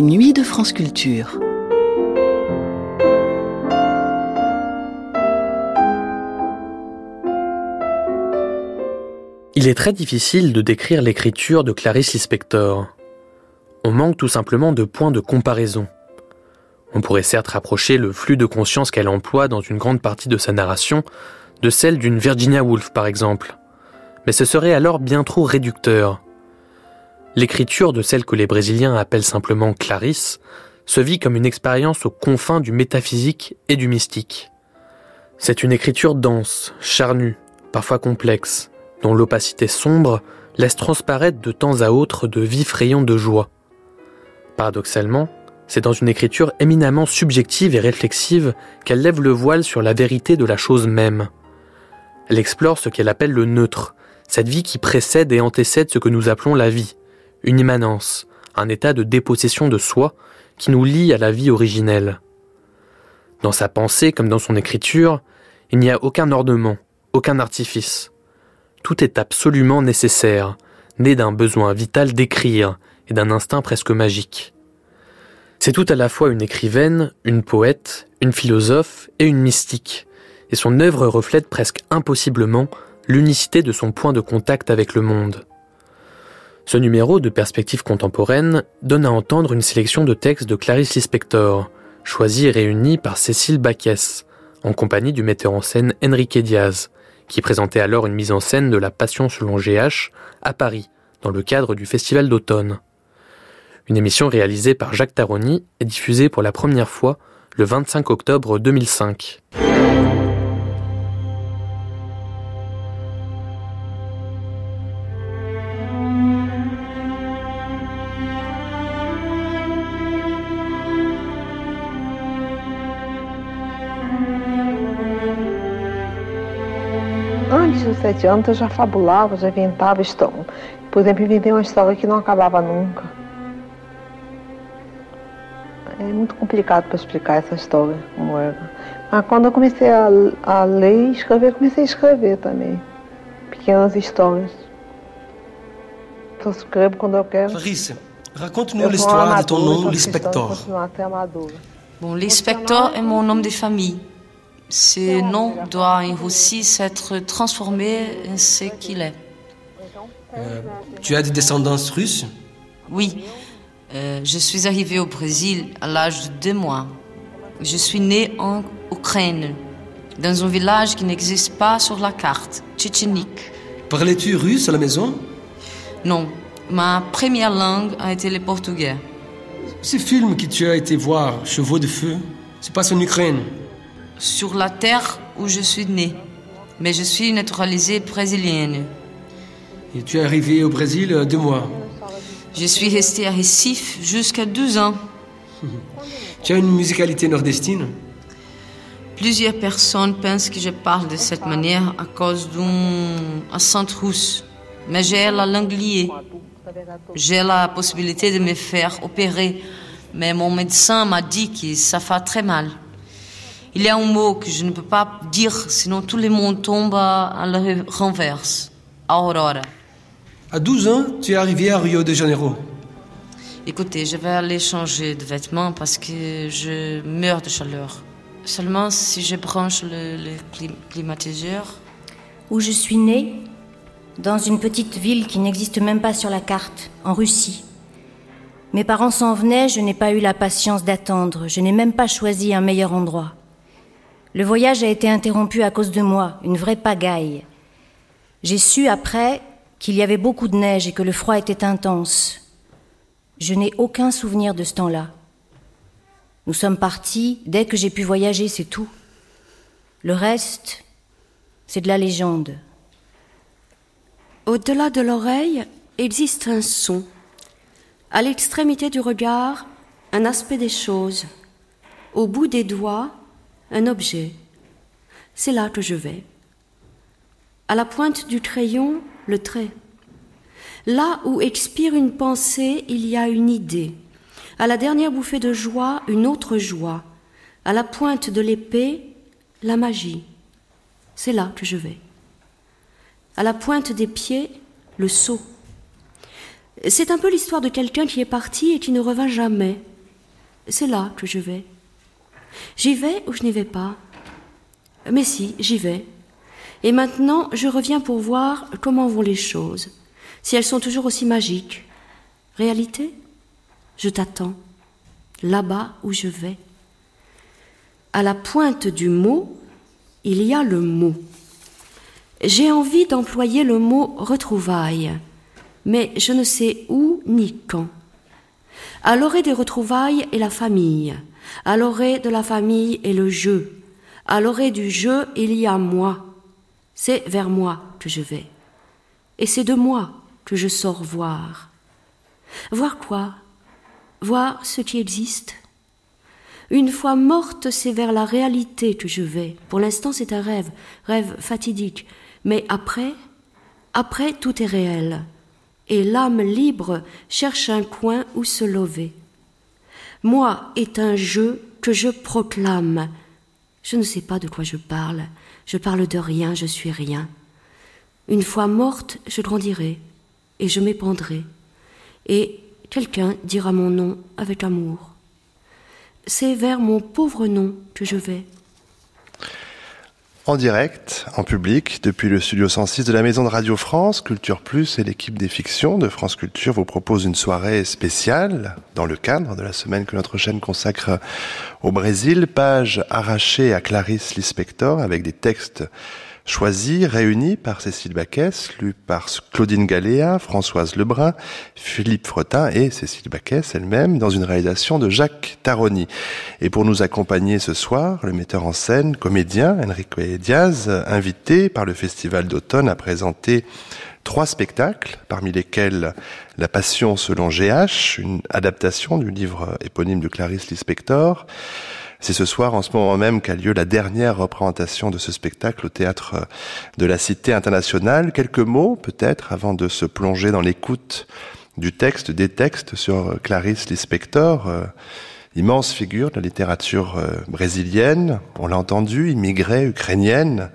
Nuits de France Culture. Il est très difficile de décrire l'écriture de Clarice Lispector. On manque tout simplement de points de comparaison. On pourrait certes rapprocher le flux de conscience qu'elle emploie dans une grande partie de sa narration de celle d'une Virginia Woolf par exemple. Mais ce serait alors bien trop réducteur. L'écriture de celle que les Brésiliens appellent simplement Clarisse se vit comme une expérience aux confins du métaphysique et du mystique. C'est une écriture dense, charnue, parfois complexe, dont l'opacité sombre laisse transparaître de temps à autre de vifs rayons de joie. Paradoxalement, c'est dans une écriture éminemment subjective et réflexive qu'elle lève le voile sur la vérité de la chose même. Elle explore ce qu'elle appelle le neutre, cette vie qui précède et antécède ce que nous appelons la vie, une immanence, un état de dépossession de soi qui nous lie à la vie originelle. Dans sa pensée comme dans son écriture, il n'y a aucun ornement, aucun artifice. Tout est absolument nécessaire, né d'un besoin vital d'écrire et d'un instinct presque magique. C'est tout à la fois une écrivaine, une poète, une philosophe et une mystique, et son œuvre reflète presque impossiblement l'unicité de son point de contact avec le monde. Ce numéro de perspective contemporaine donne à entendre une sélection de textes de Clarice Lispector, choisis et réunis par Cécile Baquès, en compagnie du metteur en scène Enrique Diaz, qui présentait alors une mise en scène de la Passion selon GH à Paris, dans le cadre du Festival d'automne. Une émission réalisée par Jacques Taroni et diffusée pour la première fois le 25 octobre 2005. Sete anos eu já fabulava, já inventava história. Por exemplo, inventei uma história que não acabava nunca. É muito complicado para explicar essa história, como era. Mas quando eu comecei a, a ler e escrever, comecei a escrever também. Pequenas histórias. Só escrevo quando eu quero. Clarisse, raconte-nous l'histoire de ton nom, l'inspector. Bon, l'inspector est mon nom de famille. Ce nom doit aussi s'être transformé en ce qu'il est. Euh, tu as des descendances russes? Oui, euh, je suis arrivée au Brésil à l'âge de deux mois. Je suis née en Ukraine, dans un village qui n'existe pas sur la carte, Tchétchénique. Parlais-tu russe à la maison? Non, ma première langue a été le portugais. Ces films que tu as été voir, Chevaux de feu, se passent en Ukraine. Sur la terre où je suis née, mais je suis naturalisée brésilienne. Et tu es arrivé au Brésil euh, deux mois. Je suis restée à Recife jusqu'à 12 ans. Tu as une musicalité nordestine? Plusieurs personnes pensent que je parle de cette manière à cause d'un accent russe. Mais j'ai la langue liée. J'ai la possibilité de me faire opérer. Mais mon médecin m'a dit que ça fait très mal. Il y a un mot que je ne peux pas dire, sinon tout le monde tombe à la renverse. Aurora. À 12 ans, tu es arrivé à Rio de Janeiro. Écoutez, je vais aller changer de vêtements parce que je meurs de chaleur. Seulement si je branche le, le clim- climatiseur. Où je suis née, dans une petite ville qui n'existe même pas sur la carte, en Russie. Mes parents s'en venaient, je n'ai pas eu la patience d'attendre, je n'ai même pas choisi un meilleur endroit. Le voyage a été interrompu à cause de moi, une vraie pagaille. J'ai su après qu'il y avait beaucoup de neige et que le froid était intense. Je n'ai aucun souvenir de ce temps-là. Nous sommes partis dès que j'ai pu voyager, c'est tout. Le reste, c'est de la légende. Au-delà de l'oreille existe un son. À l'extrémité du regard, un aspect des choses. Au bout des doigts, un objet. C'est là que je vais. À la pointe du crayon, le trait. Là où expire une pensée, il y a une idée. À la dernière bouffée de joie, une autre joie. À la pointe de l'épée, la magie. C'est là que je vais. À la pointe des pieds, le saut. C'est un peu l'histoire de quelqu'un qui est parti et qui ne revint jamais. C'est là que je vais. J'y vais ou je n'y vais pas? Mais si, j'y vais. Et maintenant, je reviens pour voir comment vont les choses, si elles sont toujours aussi magiques. Réalité? Je t'attends, là-bas où je vais. À la pointe du mot, il y a le mot. J'ai envie d'employer le mot retrouvailles, mais je ne sais où ni quand. À l'orée des retrouvailles est la famille, à l'orée de la famille est le jeu, à l'orée du jeu il y a moi. C'est vers moi que je vais, et c'est de moi que je sors voir. Voir quoi? Voir ce qui existe? Une fois morte, c'est vers la réalité que je vais. Pour l'instant, c'est un rêve, rêve fatidique. Mais après, après, tout est réel et l'âme libre cherche un coin où se lever. Moi est un jeu que je proclame. Je ne sais pas de quoi je parle. Je parle de rien, je suis rien. Une fois morte, je grandirai et je m'épandrai. Et quelqu'un dira mon nom avec amour. C'est vers mon pauvre nom que je vais en direct, en public, depuis le studio 106 de la Maison de Radio France, Culture Plus et l'équipe des fictions de France Culture vous proposent une soirée spéciale dans le cadre de la semaine que notre chaîne consacre au Brésil, page arrachée à Clarisse Lispector avec des textes choisi, réuni par Cécile Baquès, lu par Claudine Galéa, Françoise Lebrun, Philippe Fretin et Cécile Baquès elle-même, dans une réalisation de Jacques Taroni. Et pour nous accompagner ce soir, le metteur en scène, comédien Enrique Diaz, invité par le Festival d'automne à présenter trois spectacles, parmi lesquels La Passion selon GH, une adaptation du livre éponyme de Clarisse Lispector, c'est ce soir, en ce moment même, qu'a lieu la dernière représentation de ce spectacle au théâtre euh, de la Cité internationale. Quelques mots, peut-être, avant de se plonger dans l'écoute du texte, des textes sur euh, Clarice Lispector, euh, immense figure de la littérature brésilienne, on l'a entendu, immigrée ukrainienne,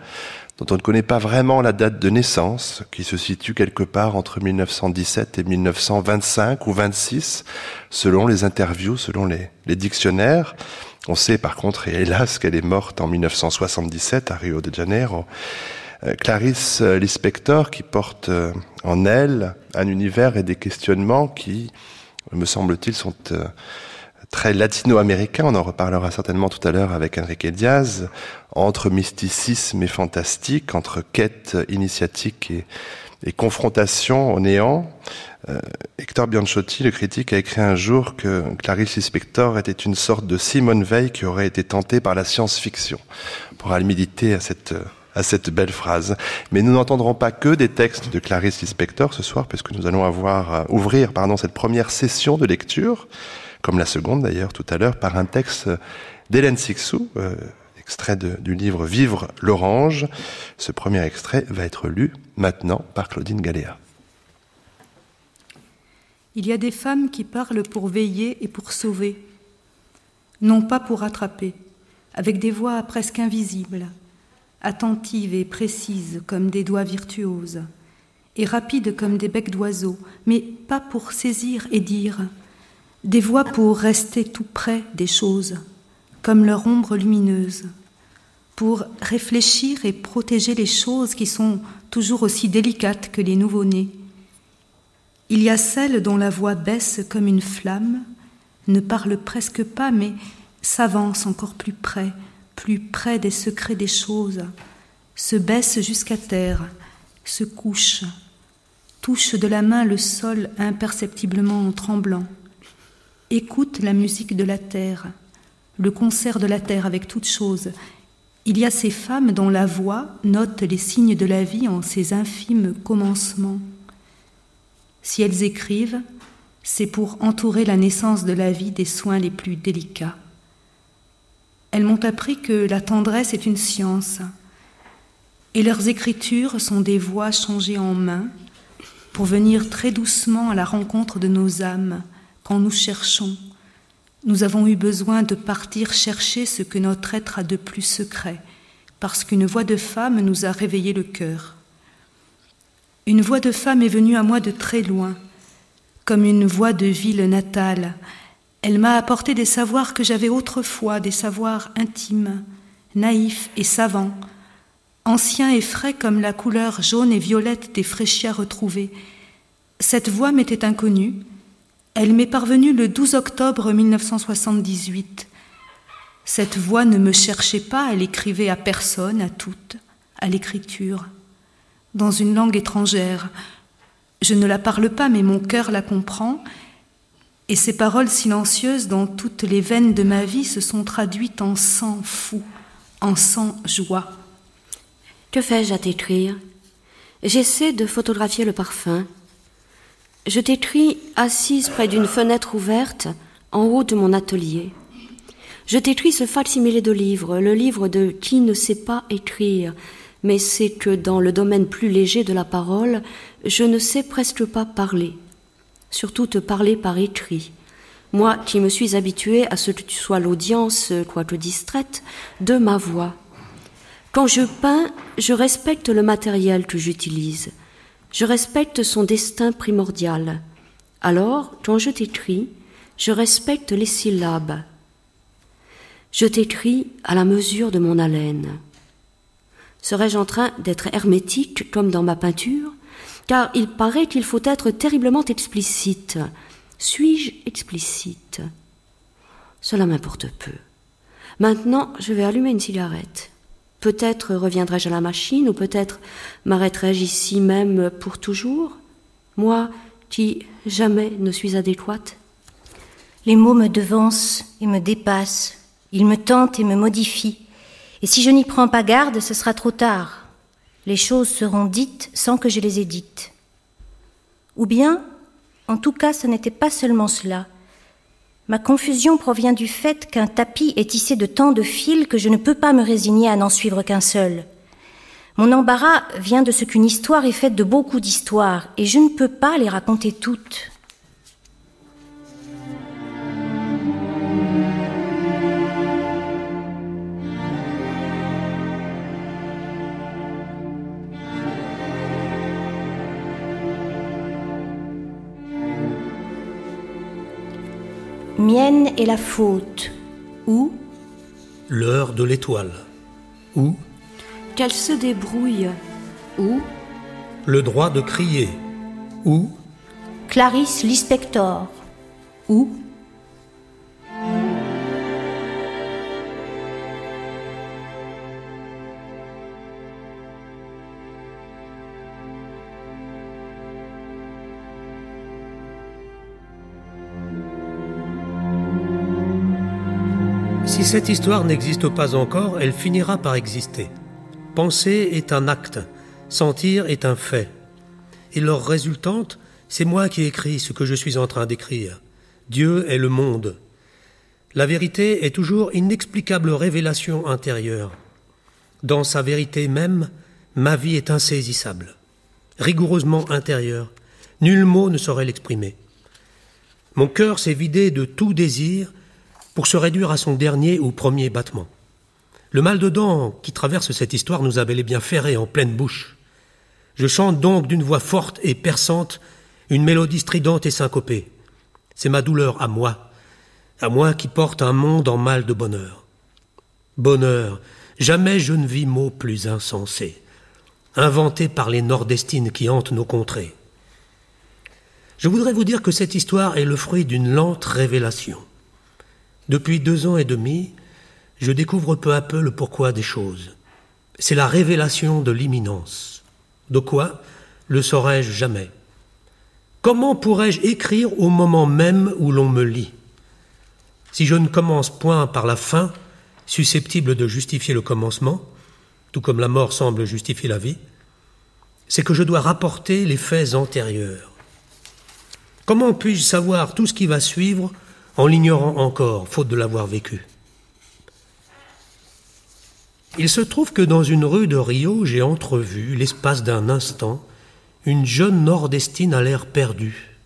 dont on ne connaît pas vraiment la date de naissance, qui se situe quelque part entre 1917 et 1925 ou 26, selon les interviews, selon les dictionnaires. On sait par contre, et hélas, qu'elle est morte en 1977 à Rio de Janeiro. Euh, Clarisse Lispector qui porte euh, en elle un univers et des questionnements qui, me semble-t-il, sont euh, très latino-américains. On en reparlera certainement tout à l'heure avec Enrique Diaz, entre mysticisme et fantastique, entre quête initiatique et, et confrontation au néant. Euh, Hector Bianchotti, le critique, a écrit un jour que Clarice Lispector était une sorte de Simone Veil qui aurait été tentée par la science-fiction. On pourra méditer à cette, à cette belle phrase. Mais nous n'entendrons pas que des textes de Clarice Lispector ce soir, puisque nous allons avoir, ouvrir pardon, cette première session de lecture, comme la seconde d'ailleurs tout à l'heure, par un texte d'Hélène Sixou, euh, extrait du livre Vivre l'orange. Ce premier extrait va être lu maintenant par Claudine Galéa. Il y a des femmes qui parlent pour veiller et pour sauver, non pas pour attraper, avec des voix presque invisibles, attentives et précises comme des doigts virtuoses, et rapides comme des becs d'oiseaux, mais pas pour saisir et dire, des voix pour rester tout près des choses, comme leur ombre lumineuse, pour réfléchir et protéger les choses qui sont toujours aussi délicates que les nouveau-nés, il y a celle dont la voix baisse comme une flamme, ne parle presque pas, mais s'avance encore plus près, plus près des secrets des choses, se baisse jusqu'à terre, se couche, touche de la main le sol imperceptiblement en tremblant, écoute la musique de la terre, le concert de la terre avec toutes choses. Il y a ces femmes dont la voix note les signes de la vie en ses infimes commencements. Si elles écrivent, c'est pour entourer la naissance de la vie des soins les plus délicats. Elles m'ont appris que la tendresse est une science, et leurs écritures sont des voix changées en mains pour venir très doucement à la rencontre de nos âmes quand nous cherchons. Nous avons eu besoin de partir chercher ce que notre être a de plus secret, parce qu'une voix de femme nous a réveillé le cœur. Une voix de femme est venue à moi de très loin, comme une voix de ville natale. Elle m'a apporté des savoirs que j'avais autrefois, des savoirs intimes, naïfs et savants, anciens et frais comme la couleur jaune et violette des fraîchias retrouvées. Cette voix m'était inconnue. Elle m'est parvenue le 12 octobre 1978. Cette voix ne me cherchait pas, elle écrivait à personne, à toutes, à l'écriture, dans une langue étrangère. Je ne la parle pas, mais mon cœur la comprend, et ces paroles silencieuses dans toutes les veines de ma vie se sont traduites en sang fou, en sang joie. Que fais-je à t'écrire J'essaie de photographier le parfum. Je t'écris assise près d'une fenêtre ouverte en haut de mon atelier. Je t'écris ce facsimilé de livre, le livre de qui ne sait pas écrire, mais c'est que dans le domaine plus léger de la parole, je ne sais presque pas parler, surtout te parler par écrit. Moi qui me suis habituée à ce que tu sois l'audience, quoique distraite, de ma voix. Quand je peins, je respecte le matériel que j'utilise. Je respecte son destin primordial. Alors, quand je t'écris, je respecte les syllabes. Je t'écris à la mesure de mon haleine. Serais-je en train d'être hermétique comme dans ma peinture? Car il paraît qu'il faut être terriblement explicite. Suis-je explicite? Cela m'importe peu. Maintenant, je vais allumer une cigarette. Peut-être reviendrai-je à la machine, ou peut-être m'arrêterai-je ici même pour toujours, moi qui jamais ne suis adéquate. Les mots me devancent et me dépassent, ils me tentent et me modifient, et si je n'y prends pas garde, ce sera trop tard. Les choses seront dites sans que je les ai dites. Ou bien, en tout cas, ce n'était pas seulement cela, Ma confusion provient du fait qu'un tapis est tissé de tant de fils que je ne peux pas me résigner à n'en suivre qu'un seul. Mon embarras vient de ce qu'une histoire est faite de beaucoup d'histoires, et je ne peux pas les raconter toutes. Mienne est la faute. Ou L'heure de l'étoile. Ou Qu'elle se débrouille. Ou Le droit de crier. Ou Clarisse Lispector. Ou cette histoire n'existe pas encore, elle finira par exister. Penser est un acte, sentir est un fait. Et leur résultante, c'est moi qui écris ce que je suis en train d'écrire. Dieu est le monde. La vérité est toujours inexplicable révélation intérieure. Dans sa vérité même, ma vie est insaisissable, rigoureusement intérieure. Nul mot ne saurait l'exprimer. Mon cœur s'est vidé de tout désir pour se réduire à son dernier ou premier battement. Le mal de dents qui traverse cette histoire nous a bel et bien en pleine bouche. Je chante donc d'une voix forte et perçante une mélodie stridente et syncopée. C'est ma douleur à moi, à moi qui porte un monde en mal de bonheur. Bonheur, jamais je ne vis mot plus insensé, inventé par les nordestines qui hantent nos contrées. Je voudrais vous dire que cette histoire est le fruit d'une lente révélation. Depuis deux ans et demi, je découvre peu à peu le pourquoi des choses. C'est la révélation de l'imminence. De quoi le saurais-je jamais Comment pourrais-je écrire au moment même où l'on me lit? Si je ne commence point par la fin, susceptible de justifier le commencement, tout comme la mort semble justifier la vie, c'est que je dois rapporter les faits antérieurs. Comment puis-je savoir tout ce qui va suivre en l'ignorant encore, faute de l'avoir vécu. Il se trouve que dans une rue de Rio, j'ai entrevu, l'espace d'un instant, une jeune nordestine à l'air perdu.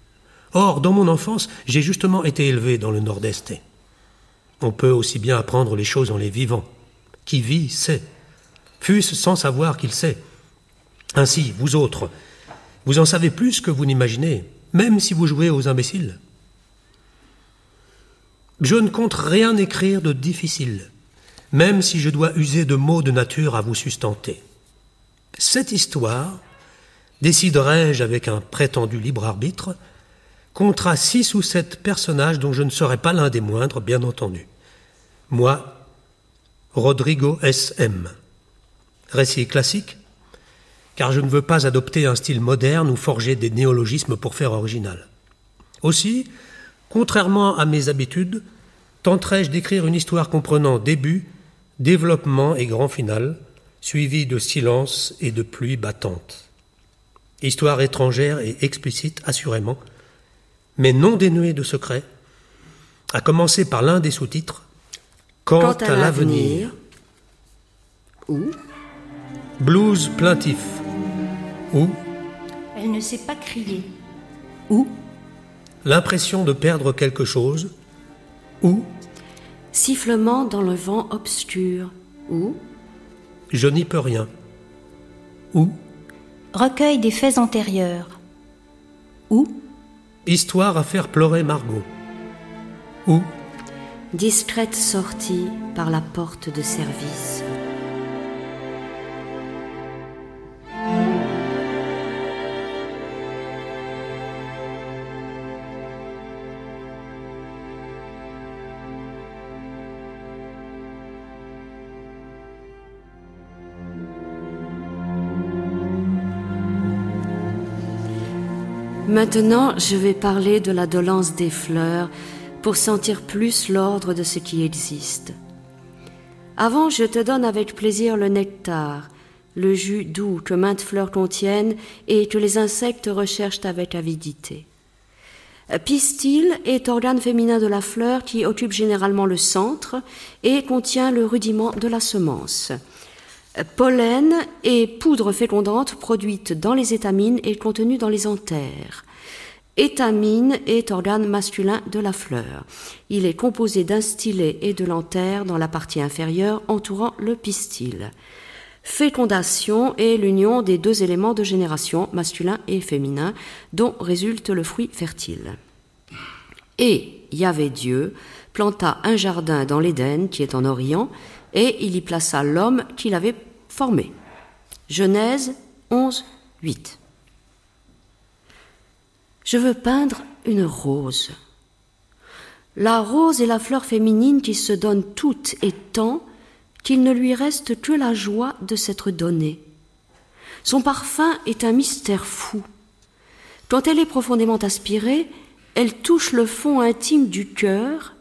Or, dans mon enfance, j'ai justement été élevé dans le nord-est. On peut aussi bien apprendre les choses en les vivant. Qui vit sait, fût-ce sans savoir qu'il sait. Ainsi, vous autres, vous en savez plus que vous n'imaginez, même si vous jouez aux imbéciles. Je ne compte rien écrire de difficile, même si je dois user de mots de nature à vous sustenter. Cette histoire, déciderai-je avec un prétendu libre arbitre, comptera six ou sept personnages dont je ne serai pas l'un des moindres, bien entendu. Moi, Rodrigo S.M. Récit classique, car je ne veux pas adopter un style moderne ou forger des néologismes pour faire original. Aussi, contrairement à mes habitudes, tenterai-je d'écrire une histoire comprenant début, développement et grand final, suivi de silence et de pluie battante. Histoire étrangère et explicite, assurément, mais non dénuée de secret, à commencer par l'un des sous-titres Quant, à, l'avenir, ou Blues plaintif, ou Elle ne sait pas crier, ou L'impression de perdre quelque chose, ou Sifflement dans le vent obscur, ou Je n'y peux rien, ou Recueil des faits antérieurs, ou Histoire à faire pleurer Margot, ou Discrète sortie par la porte de service. Maintenant, je vais parler de la dolence des fleurs pour sentir plus l'ordre de ce qui existe. Avant, je te donne avec plaisir le nectar, le jus doux que maintes fleurs contiennent et que les insectes recherchent avec avidité. Pistil est organe féminin de la fleur qui occupe généralement le centre et contient le rudiment de la semence. Pollen et poudre fécondante produite dans les étamines et contenue dans les anthères. Étamine est organe masculin de la fleur. Il est composé d'un stylet et de l'anthère dans la partie inférieure entourant le pistil. Fécondation est l'union des deux éléments de génération, masculin et féminin, dont résulte le fruit fertile. Et Yahvé Dieu planta un jardin dans l'Éden qui est en Orient, et il y plaça l'homme qu'il avait formé. Genèse 11, 8. Je veux peindre une rose. La rose est la fleur féminine qui se donne toute et tant qu'il ne lui reste que la joie de s'être donnée. Son parfum est un mystère fou. Quand elle est profondément aspirée, elle touche le fond intime du cœur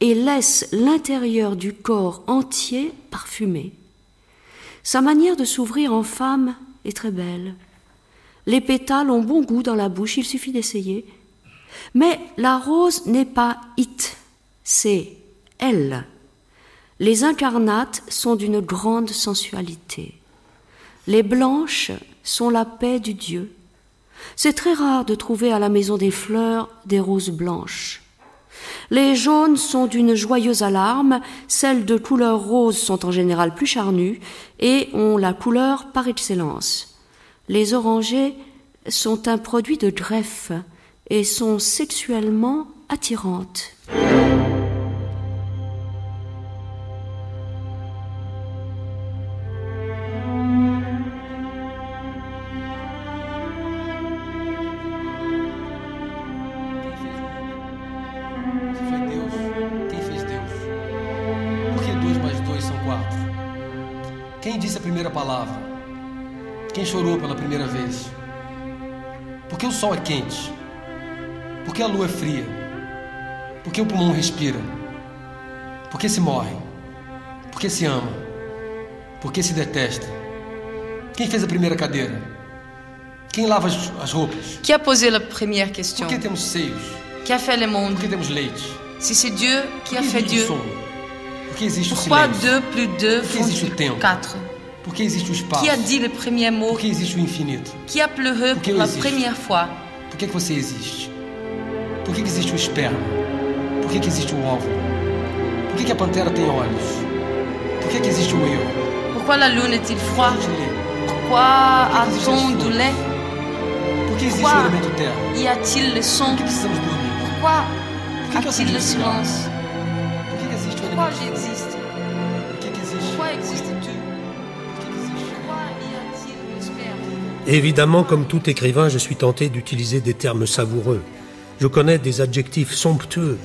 et laisse l'intérieur du corps entier parfumé. Sa manière de s'ouvrir en femme est très belle. Les pétales ont bon goût dans la bouche, il suffit d'essayer. Mais la rose n'est pas it, c'est elle. Les incarnates sont d'une grande sensualité. Les blanches sont la paix du Dieu. C'est très rare de trouver à la maison des fleurs des roses blanches. Les jaunes sont d'une joyeuse alarme, celles de couleur rose sont en général plus charnues et ont la couleur par excellence. Les orangers sont un produit de greffe et sont sexuellement attirantes. Chorou pela primeira vez? Por que o sol é quente? Por que a lua é fria? Por que o pulmão respira? Por que se morre? Por que se ama? Por que se detesta? Quem fez a primeira cadeira? Quem lava as, as roupas? Qui a posé la première question Por que temos seios? Qui a fait le monde Por que temos leite? Si c'est Dieu qui Por a que fait existe Dieu? Por que existe o silêncio? 2 plus 2 Por que font existe o tempo? 4 Por que existe o espaço? Qui a dit le premier mot Por que existe o infinito? Qui a pleuré Por que pour la première fois Por que, que você existe? Por que, que existe o esperma? Por que, que existe o óvulo? Por que, que a pantera tem olhos? Por que, que existe o eu? Pourquoi la lune est-il Por que lê? Pourquoi a-t-on du lait Por Pourquoi y a-t-il le son Pourquoi a-t-il le silence Pourquoi j'existe Évidemment, comme tout écrivain, je suis tenté d'utiliser des termes savoureux. Je connais des adjectifs somptueux,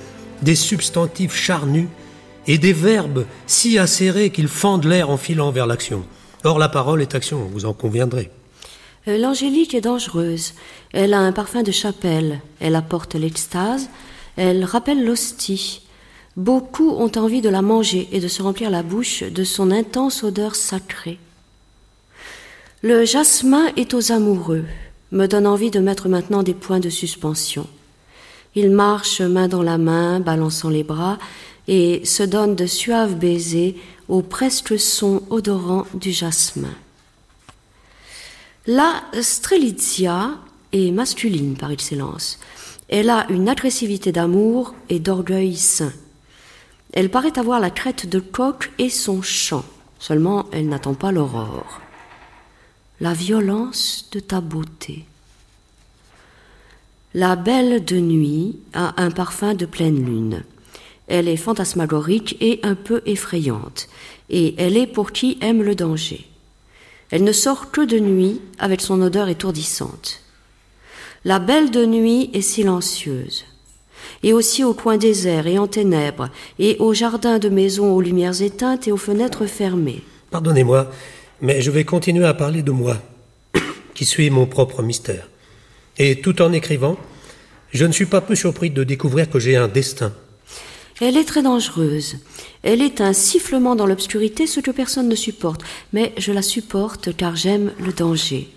des substantifs charnus et des verbes si acérés qu'ils fendent l'air en filant vers l'action. Or, la parole est action, vous en conviendrez. Euh, L'angélique est dangereuse. Elle a un parfum de chapelle. Elle apporte l'extase. Elle rappelle l'hostie. Beaucoup ont envie de la manger et de se remplir la bouche de son intense odeur sacrée. Le jasmin est aux amoureux, me donne envie de mettre maintenant des points de suspension. Il marche main dans la main, balançant les bras, et se donne de suaves baisers au presque son odorant du jasmin. La strelitzia est masculine par excellence. Elle a une agressivité d'amour et d'orgueil sain. Elle paraît avoir la crête de coq et son chant, seulement elle n'attend pas l'aurore. La violence de ta beauté. La belle de nuit a un parfum de pleine lune. Elle est fantasmagorique et un peu effrayante, et elle est pour qui aime le danger. Elle ne sort que de nuit avec son odeur étourdissante. La belle de nuit est silencieuse, et aussi au coin désert et en ténèbres, et au jardin de maisons aux lumières éteintes et aux fenêtres fermées. Pardonnez-moi, mais je vais continuer à parler de moi, qui suis mon propre mystère. Et tout en écrivant, je ne suis pas peu surpris de découvrir que j'ai un destin. Elle est très dangereuse. Elle est un sifflement dans l'obscurité, ce que personne ne supporte. Mais je la supporte car j'aime le danger.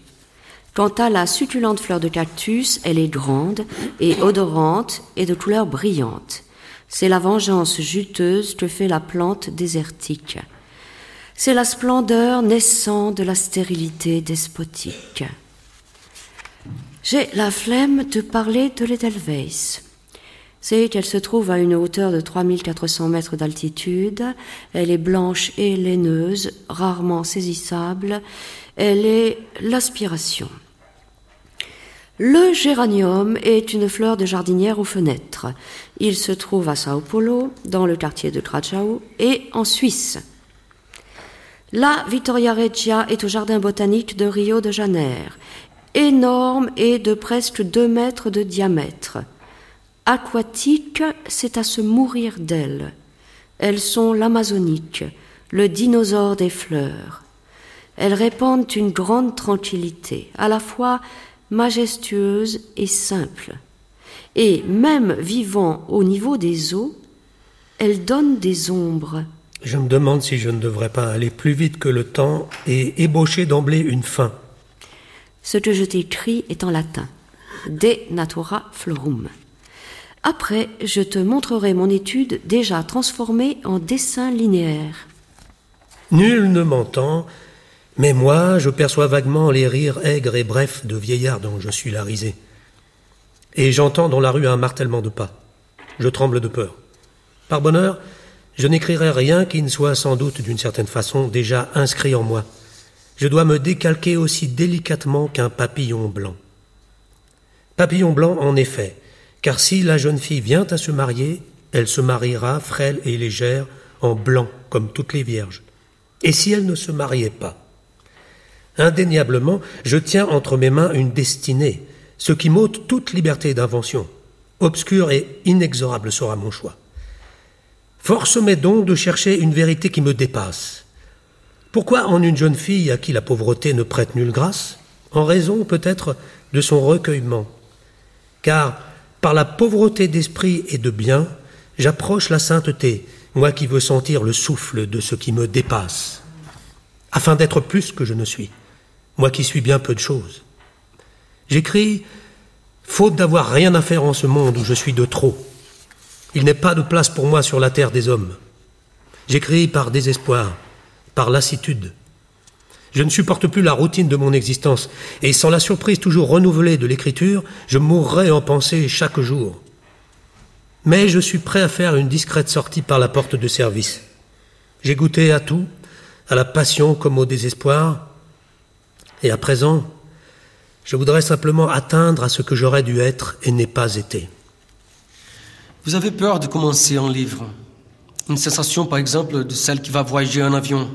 Quant à la succulente fleur de cactus, elle est grande et odorante et de couleur brillante. C'est la vengeance juteuse que fait la plante désertique. C'est la splendeur naissant de la stérilité despotique. J'ai la flemme de parler de l'Edelweiss c'est qu'elle se trouve à une hauteur de 3400 mètres d'altitude, elle est blanche et laineuse, rarement saisissable, elle est l'aspiration. Le géranium est une fleur de jardinière aux fenêtres. Il se trouve à Sao Paulo, dans le quartier de Crachao, et en Suisse. La Vittoria Regia est au jardin botanique de Rio de Janeiro, énorme et de presque deux mètres de diamètre aquatiques, c'est à se mourir d'elles. Elles sont l'amazonique, le dinosaure des fleurs. Elles répandent une grande tranquillité, à la fois majestueuse et simple. Et même vivant au niveau des eaux, elles donnent des ombres. Je me demande si je ne devrais pas aller plus vite que le temps et ébaucher d'emblée une fin. Ce que je t'écris est en latin. De natura florum. Après, je te montrerai mon étude déjà transformée en dessin linéaire. Nul ne m'entend, mais moi, je perçois vaguement les rires aigres et brefs de vieillards dont je suis la risée. Et j'entends dans la rue un martèlement de pas. Je tremble de peur. Par bonheur, je n'écrirai rien qui ne soit sans doute d'une certaine façon déjà inscrit en moi. Je dois me décalquer aussi délicatement qu'un papillon blanc. Papillon blanc, en effet, car si la jeune fille vient à se marier, elle se mariera frêle et légère, en blanc, comme toutes les vierges. Et si elle ne se mariait pas? Indéniablement, je tiens entre mes mains une destinée, ce qui m'ôte toute liberté d'invention. Obscur et inexorable sera mon choix. Force m'est donc de chercher une vérité qui me dépasse. Pourquoi en une jeune fille à qui la pauvreté ne prête nulle grâce En raison peut-être de son recueillement? Car par la pauvreté d'esprit et de bien, j'approche la sainteté, moi qui veux sentir le souffle de ce qui me dépasse, afin d'être plus que je ne suis, moi qui suis bien peu de choses. J'écris, faute d'avoir rien à faire en ce monde où je suis de trop. Il n'est pas de place pour moi sur la terre des hommes. J'écris par désespoir, par lassitude, je ne supporte plus la routine de mon existence, et sans la surprise toujours renouvelée de l'écriture, je mourrais en pensée chaque jour. Mais je suis prêt à faire une discrète sortie par la porte de service. J'ai goûté à tout, à la passion comme au désespoir, et à présent, Je voudrais simplement atteindre à ce que j'aurais dû être et n'ai pas été. Vous avez peur de commencer un livre Une sensation, par exemple, de celle qui va voyager en avion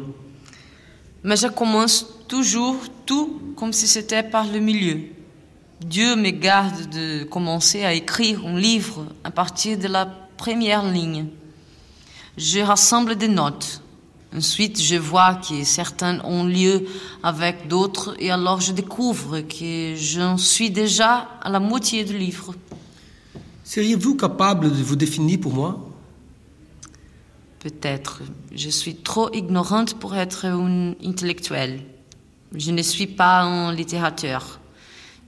Mais je commence toujours tout comme si c'était par le milieu. Dieu me garde de commencer à écrire un livre à partir de la première ligne. Je rassemble des notes. Ensuite, je vois que certaines ont lieu avec d'autres et alors je découvre que j'en suis déjà à la moitié du livre. Seriez-vous capable de vous définir pour moi? Peut-être. Je suis trop ignorante pour être une intellectuelle. Je ne suis pas un littérateur.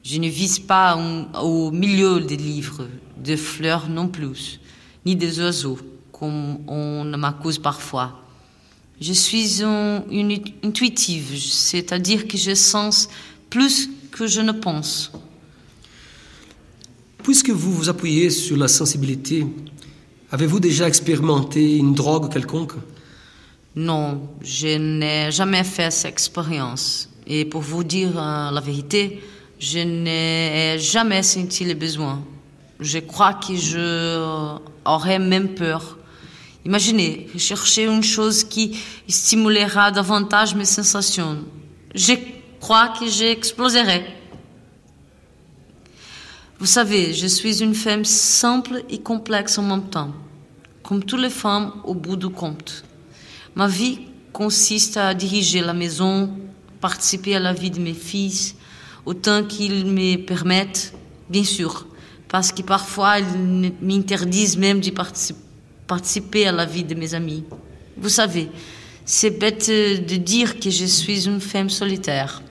Je ne vise pas au milieu des livres, de fleurs non plus, ni des oiseaux, comme on m'accuse parfois. Je suis une intuitive, c'est-à-dire que je sens plus que je ne pense. Puisque vous vous appuyez sur la sensibilité, avez-vous déjà expérimenté une drogue quelconque? Non, je n'ai jamais fait cette expérience. Et pour vous dire euh, la vérité, je n'ai jamais senti le besoin. Je crois que je aurais même peur. Imaginez, chercher une chose qui stimulera davantage mes sensations. Je crois que j'exploserai. Vous savez, je suis une femme simple et complexe en même temps, comme toutes les femmes au bout du compte. Ma vie consiste à diriger la maison, participer à la vie de mes fils, autant qu'ils me permettent, bien sûr, parce que parfois ils m'interdisent même de participer à la vie de mes amis. Vous savez, c'est bête de dire que je suis une femme solitaire.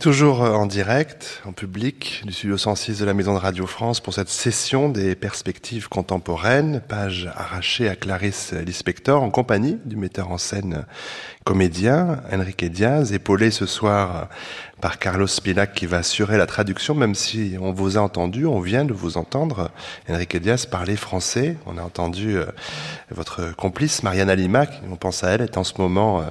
Toujours en direct, en public, du studio 106 de la Maison de Radio France pour cette session des perspectives contemporaines, page arrachée à Clarisse Lispector en compagnie du metteur en scène comédien Enrique Diaz, épaulé ce soir par Carlos Spilac qui va assurer la traduction, même si on vous a entendu, on vient de vous entendre, Enrique Diaz parler français. On a entendu euh, votre complice Mariana Lima, qui, on pense à elle, est en ce moment...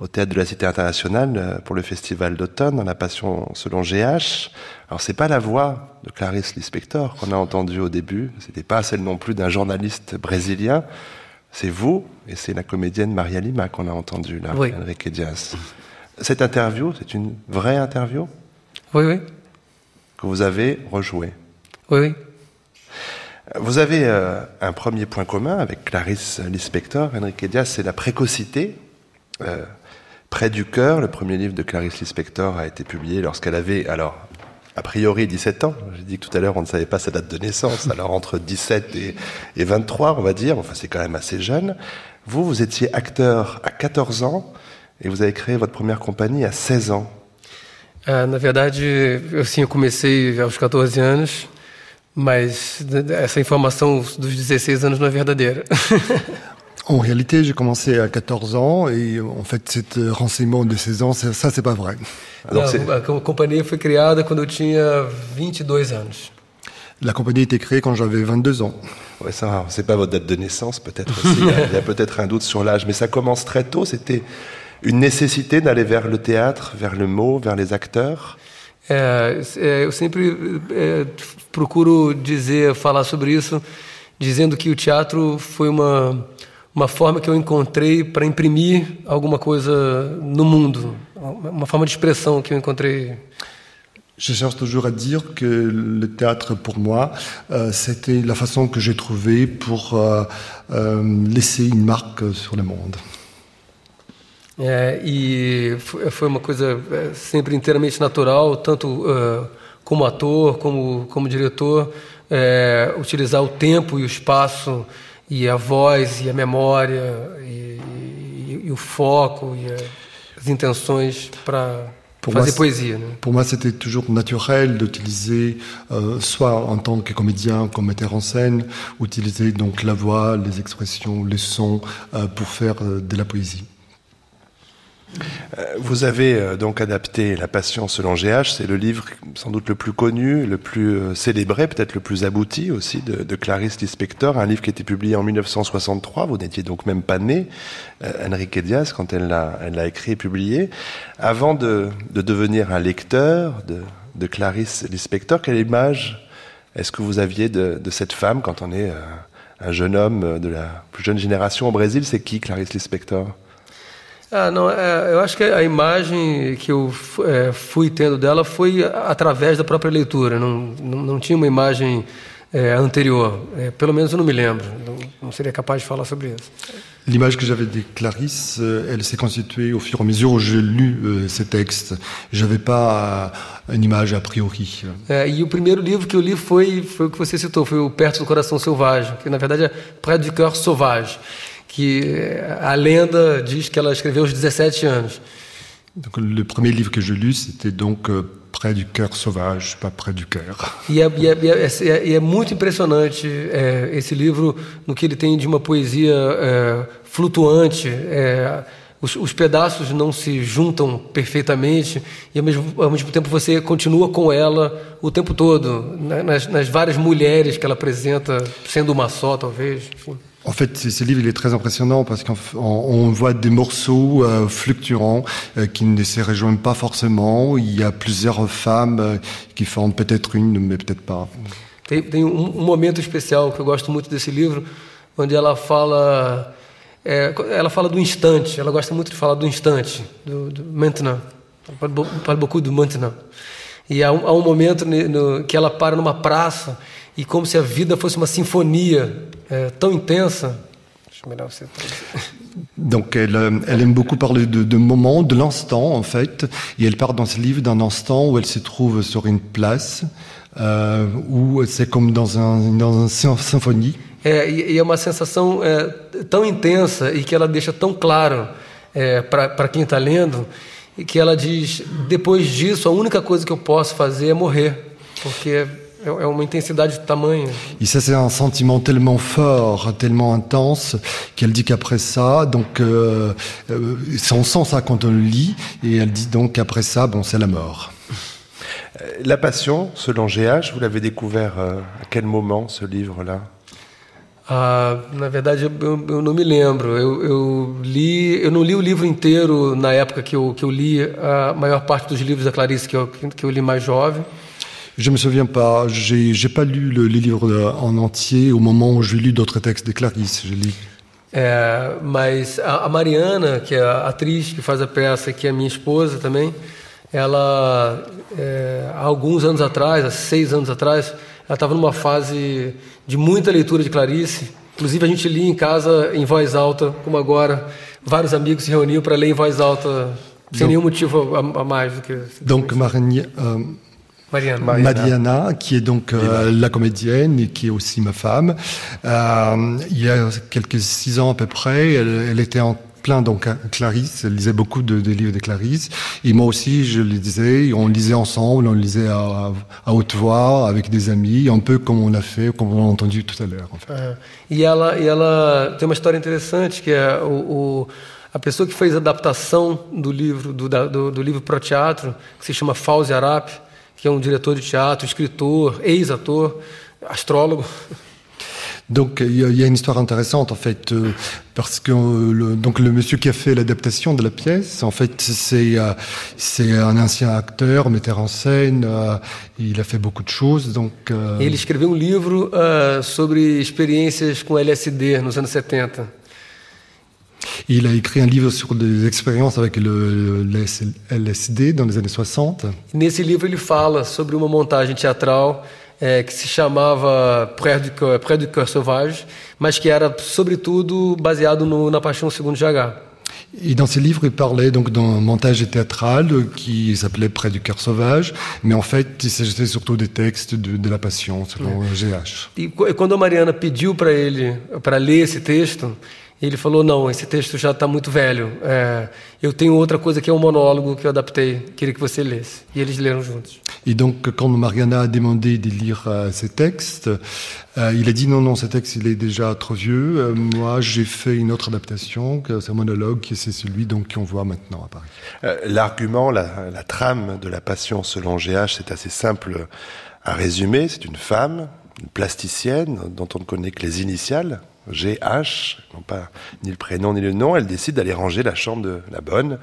Au théâtre de la Cité internationale euh, pour le festival d'automne dans la Passion selon GH. Alors c'est pas la voix de Clarice Lispector qu'on a entendue au début, c'était pas celle non plus d'un journaliste brésilien. C'est vous et c'est la comédienne Maria Lima qu'on a entendue là, oui. Enrique Diaz. Cette interview, c'est une vraie interview? Oui, oui. Que vous avez rejouée? Oui, oui. Vous avez euh, un premier point commun avec Clarice Lispector, Enrique Diaz, c'est la précocité. Euh, Près du cœur, le premier livre de Clarice Lispector a été publié lorsqu'elle avait, alors, a priori 17 ans. J'ai dit que tout à l'heure on ne savait pas sa date de naissance, alors entre 17 et, et 23, on va dire. Enfin, c'est quand même assez jeune. Vous, vous étiez acteur à 14 ans et vous avez créé votre première compagnie à 16 ans. Ah, na verdade, eu, sim, eu comecei aos 14 anos, mas essa informação dos 16 anos não é verdadeira. En réalité, j'ai commencé à 14 ans et en fait, cet renseignement de 16 ans, ça, c'est pas vrai. Alors, Não, a companhia foi criada quando eu tinha 22 anos. La compagnie a été créée quand j'avais 22 ans. Ouais, ça, c'est pas votre date de naissance, peut-être aussi. il y a, a peut-être un doute sur l'âge, mais ça commence très tôt. C'était une nécessité d'aller vers le théâtre, vers le mot, vers les acteurs? É, é, eu sempre é, procuro dizer, falar sobre isso, dizendo que o teatro foi uma uma forma que eu encontrei para imprimir alguma coisa no mundo, uma forma de expressão que eu encontrei. Je cherche toujours à dire que le théâtre, pour moi, euh, c'était la façon que j'ai trouvée pour euh, euh, laisser une marque sur le monde. É, e foi uma coisa sempre inteiramente natural, tanto uh, como ator, como, como diretor, é, utilizar o tempo e o espaço e a voz e a memória e, e, e o foco e a, as intenções para fazer moi, poésie. Pour moi, c'était toujours naturel d'utiliser, euh, soit en tant que comédien, comme metteur en scène, utiliser donc la voix, les expressions, les sons euh, pour faire euh, de la poésie. Euh, vous avez euh, donc adapté La Passion selon GH, c'est le livre sans doute le plus connu, le plus euh, célébré, peut-être le plus abouti aussi de, de Clarice Lispector, un livre qui a été publié en 1963, vous n'étiez donc même pas né, Enrique Diaz, quand elle l'a écrit et publié. Avant de, de devenir un lecteur de, de Clarice Lispector, quelle image est-ce que vous aviez de, de, cette femme quand on est un jeune homme de la plus jeune génération au Brésil? C'est qui Clarice Lispector? Ah, não, é, eu acho que a imagem que eu é, fui tendo dela foi através da própria leitura, não, não, não tinha uma imagem é, anterior, é, pelo menos eu não me lembro, não, não seria capaz de falar sobre isso. L'image que j'avais de Clarisse, euh, elle s'est constituée au fur et à mesure où j'ai lu euh, ces textes. Je n'avais pas euh, une image a priori. É, e o primeiro livro que eu li foi, foi o que você citou, foi o Perto do Coração Selvagem, que na verdade é Près du Cœur Sauvage. Que a lenda diz que ela escreveu aos 17 anos. Donc, le premier livre que je lus, c'était donc euh, Près du cœur sauvage, pas près du cœur. E é, e é, e é, e é muito impressionante é, esse livro no que ele tem de uma poesia é, flutuante. É, os, os, pedaços não se juntam perfeitamente e ao mesmo, ao mesmo tempo você continua com ela o tempo todo, né, nas, nas várias mulheres que ela apresenta, sendo uma só, talvez. Enfim. En fait, ce livre il est très impressionnant parce qu'on voit des morceaux euh, fluctuants euh, qui ne se rejoignent pas forcément. Il y a plusieurs femmes euh, qui forment peut-être une, mais peut-être pas. Tem, tem um, um, momento especial que eu gosto muito desse livro, onde ela fala, é, ela fala do instante. Ela gosta muito de falar do instante, do, maintenant. Fala beaucoup do maintenant. E há um, há um momento no, que ela para numa praça e como se a vida fosse uma sinfonia é, tão intensa. Donc elle, euh, elle, aime beaucoup parler de, de moments, de l'instant en fait, et elle part dans ce livre d'un instant où elle se trouve sur une place, euh, où c'est comme dans, un, dans une symphonie. É, e é uma sensação é, tão intensa e que ela deixa tão claro é, para quem está lendo, e que ela diz: depois disso, a única coisa que eu posso fazer é morrer, porque é uma intensidade de tamanho. Et ça, c'est un sentiment tellement fort, tellement intense, qu'elle dit qu'après ça, donc, euh, euh, on sent ça quand on le lit, et elle dit donc qu'après ça, bon, c'est la mort. Euh, la Passion, selon GH, vous l'avez découvert euh, à quel moment ce livre-là? Ah, na verdade, eu, eu, não me lembro. Eu, eu, li, eu não li o livro inteiro na época que eu, que eu li a maior parte dos livros da Clarice que eu, que eu li mais jovem. Je me souviens pas. J'ai pas lu le, les livres en entier au moment où j'ai lu d'autres textes de Clarisse. Je lis. É, mas a, a, Mariana, que é a atriz que faz a peça, que é minha esposa também, ela, é, há alguns anos atrás, há seis anos atrás, ela estava numa fase de muita leitura de Clarice. Inclusive, a gente lia em casa em voz alta, como agora. Vários amigos se reuniam para ler em voz alta, sem donc, nenhum motivo a, a mais do que. Donc, Mariana. Euh... Mariana. Mariana. qui est donc euh, la comédienne et qui est aussi ma femme. Euh, il y a quelques six ans à peu près, elle, elle était en plein donc Clarisse, elle lisait beaucoup de, de, livres de Clarisse, et moi aussi je les lisais, on lisait ensemble, on lisait à, à, haute voix avec des amis, un peu comme on a fait, comme on a entendu tout à l'heure. En fait. É. E ela, e ela tem uma história interessante que é o, o a pessoa que fez a adaptação do livro do, do, do livro para o teatro, que se chama Fauzi Arap, que é um diretor de teatro, escritor, ex-ator, astrólogo. Donc il y, a une histoire intéressante en fait euh, parce que euh, le, donc le monsieur qui a fait l'adaptation de la pièce en fait c'est euh, c'est un ancien acteur, metteur en scène, il a fait beaucoup de choses donc. Euh... Ele escreveu um livro uh, sobre experiências com LSD nos anos 70. Il a écrit un livre sur des expériences avec le, LSD dans les années 60. Nesse livro ele fala sobre uma montagem teatral é, que se chamava Près du, Cœur, Sauvage, mas que era sobretudo baseado no, na Paixão segundo GH. Et dans ce livre, il parlait donc d'un montage théâtral qui s'appelait Près du cœur sauvage, mais en fait, il s'agissait surtout des textes de, de la Passion, selon GH. E quando a Mariana pediu para ele para ler esse texto, E ele falou: Não, esse texto já está muito velho. É, eu tenho outra coisa que é um monólogo que eu adaptei. Queria que você lesse. E eles leram juntos. Et donc, quand Mariana a demandé de lire euh, ces textes, euh, il a dit non, non, ce texte, il est déjà trop vieux. Euh, moi, j'ai fait une autre adaptation, c'est un monologue, qui c'est celui donc qu'on voit maintenant à Paris. Euh, l'argument, la, la, trame de la passion selon GH, c'est assez simple à résumer. C'est une femme, une plasticienne, dont on ne connaît que les initiales, GH, non pas ni le prénom ni le nom, elle décide d'aller ranger la chambre de la bonne,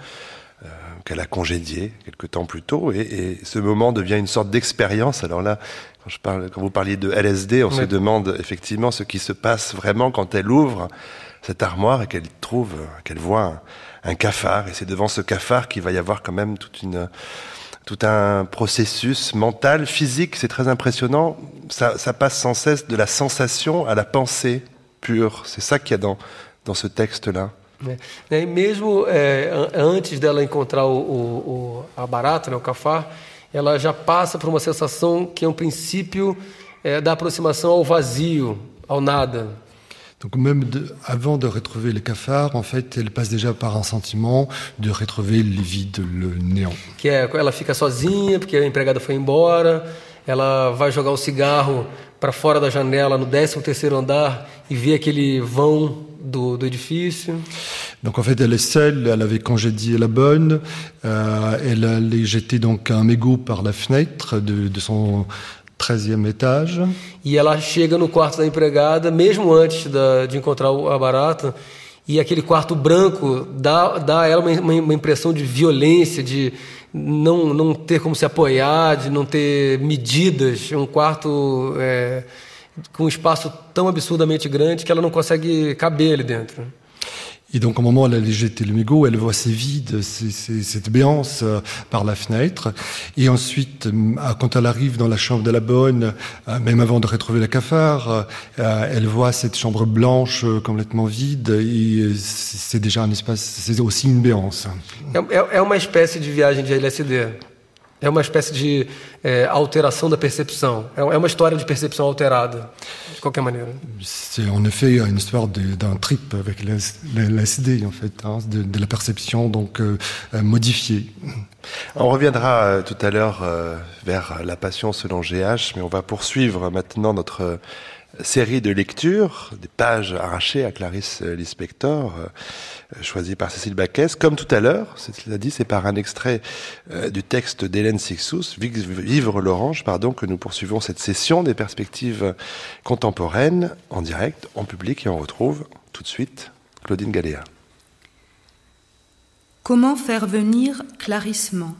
euh, qu'elle a congédiée quelque temps plus tôt, et, et ce moment devient une sorte d'expérience. Alors là, quand, je parle, quand vous parliez de LSD, on oui. se demande effectivement ce qui se passe vraiment quand elle ouvre cette armoire et qu'elle trouve, qu'elle voit un, un, cafard, et c'est devant ce cafard qu'il va y avoir quand même toute une tout un processus mental, physique, c'est très impressionnant. Ça, ça passe sans cesse de la sensation à la pensée. Pure. C'est ça qu'il y a dans, dans ce texte-là. É. mesmo é, antes dela encontrar o, o, o, a barata, né, o cafá, ela já passa por uma sensação que é um princípio é, da aproximação ao vazio, ao nada. Donc même de, avant de retrouver le cafard, en fait, elle passe déjà par un sentiment de retrouver le vide, le néant. Que é, ela fica sozinha porque a empregada foi embora, ela vai jogar o cigarro para fora da janela no 13 terceiro andar e vê aquele vão do, do edifício. Donc en fait, elle est seule, elle avait congédié la bonne, euh, elle allait jeter donc un mégot par la fenêtre de, de son 13e étage. E ela chega no quarto da empregada, mesmo antes da, de encontrar a barata, e aquele quarto branco dá, dá a ela uma, uma impressão de violência, de não, não ter como se apoiar, de não ter medidas, um quarto é, com um espaço tão absurdamente grande que ela não consegue caber ali dentro. Et donc, au moment où elle allait jeter le mégot, elle voit ces vides, ces, ces, cette béance euh, par la fenêtre. Et ensuite, euh, quand elle arrive dans la chambre de la bonne, euh, même avant de retrouver le cafard, elle voit cette chambre blanche complètement vide. Et c'est déjà un espace, c'est aussi une béance. É, é uma espécie de viagem de LSD. É uma espécie de é, alteração da percepção. É, uma história de percepção alterada, de qualquer maneira. C'est en effet une histoire d'un trip avec l'SD, en fait, hein, de, de, la perception donc euh, modifiée. On reviendra euh, tout à l'heure euh, vers la passion selon GH, mais on va poursuivre maintenant notre série de lectures, des pages arrachées à Clarisse Lispector, euh, choisies par Cécile Baquès. Comme tout à l'heure, c'est par un extrait euh, du texte d'Hélène Sixous, Vivre l'orange, pardon, que nous poursuivons cette session des perspectives contemporaines en direct, en public, et on retrouve tout de suite Claudine Galéa. Comment faire venir clarissement?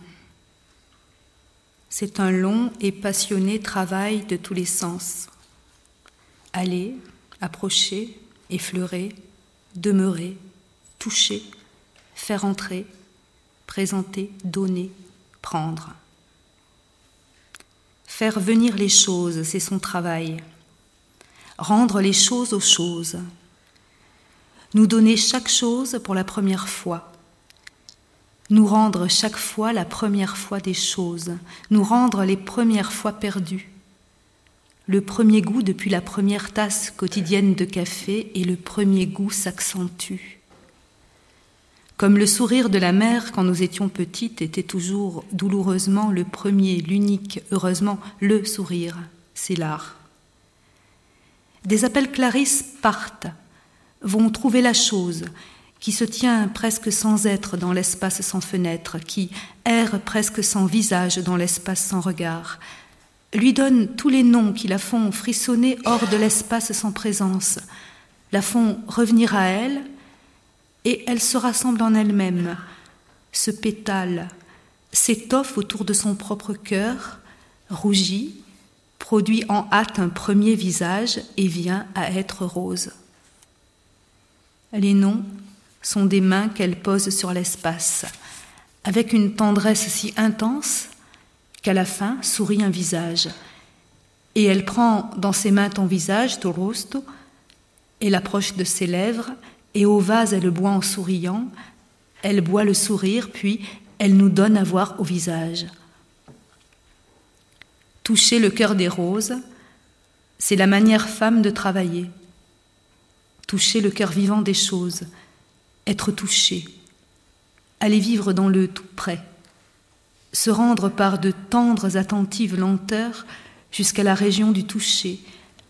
C'est un long et passionné travail de tous les sens aller, approcher, effleurer, demeurer, toucher, faire entrer, présenter, donner, prendre. Faire venir les choses, c'est son travail. Rendre les choses aux choses. Nous donner chaque chose pour la première fois. Nous rendre chaque fois la première fois des choses. Nous rendre les premières fois perdues le premier goût depuis la première tasse quotidienne de café et le premier goût s'accentue. Comme le sourire de la mère quand nous étions petites était toujours douloureusement le premier, l'unique, heureusement le sourire, c'est l'art. Des appels Clarisse partent, vont trouver la chose qui se tient presque sans être dans l'espace sans fenêtre, qui erre presque sans visage dans l'espace sans regard, lui donne tous les noms qui la font frissonner hors de l'espace sans présence, la font revenir à elle, et elle se rassemble en elle-même, se pétale, s'étoffe autour de son propre cœur, rougit, produit en hâte un premier visage et vient à être rose. Les noms sont des mains qu'elle pose sur l'espace, avec une tendresse si intense qu'à la fin sourit un visage. Et elle prend dans ses mains ton visage, ton rosto, et l'approche de ses lèvres, et au vase elle boit en souriant, elle boit le sourire, puis elle nous donne à voir au visage. Toucher le cœur des roses, c'est la manière femme de travailler. toucher le cœur vivant des choses, être touché, aller vivre dans le tout près, se rendre par de tendres, attentives lenteurs jusqu'à la région du toucher,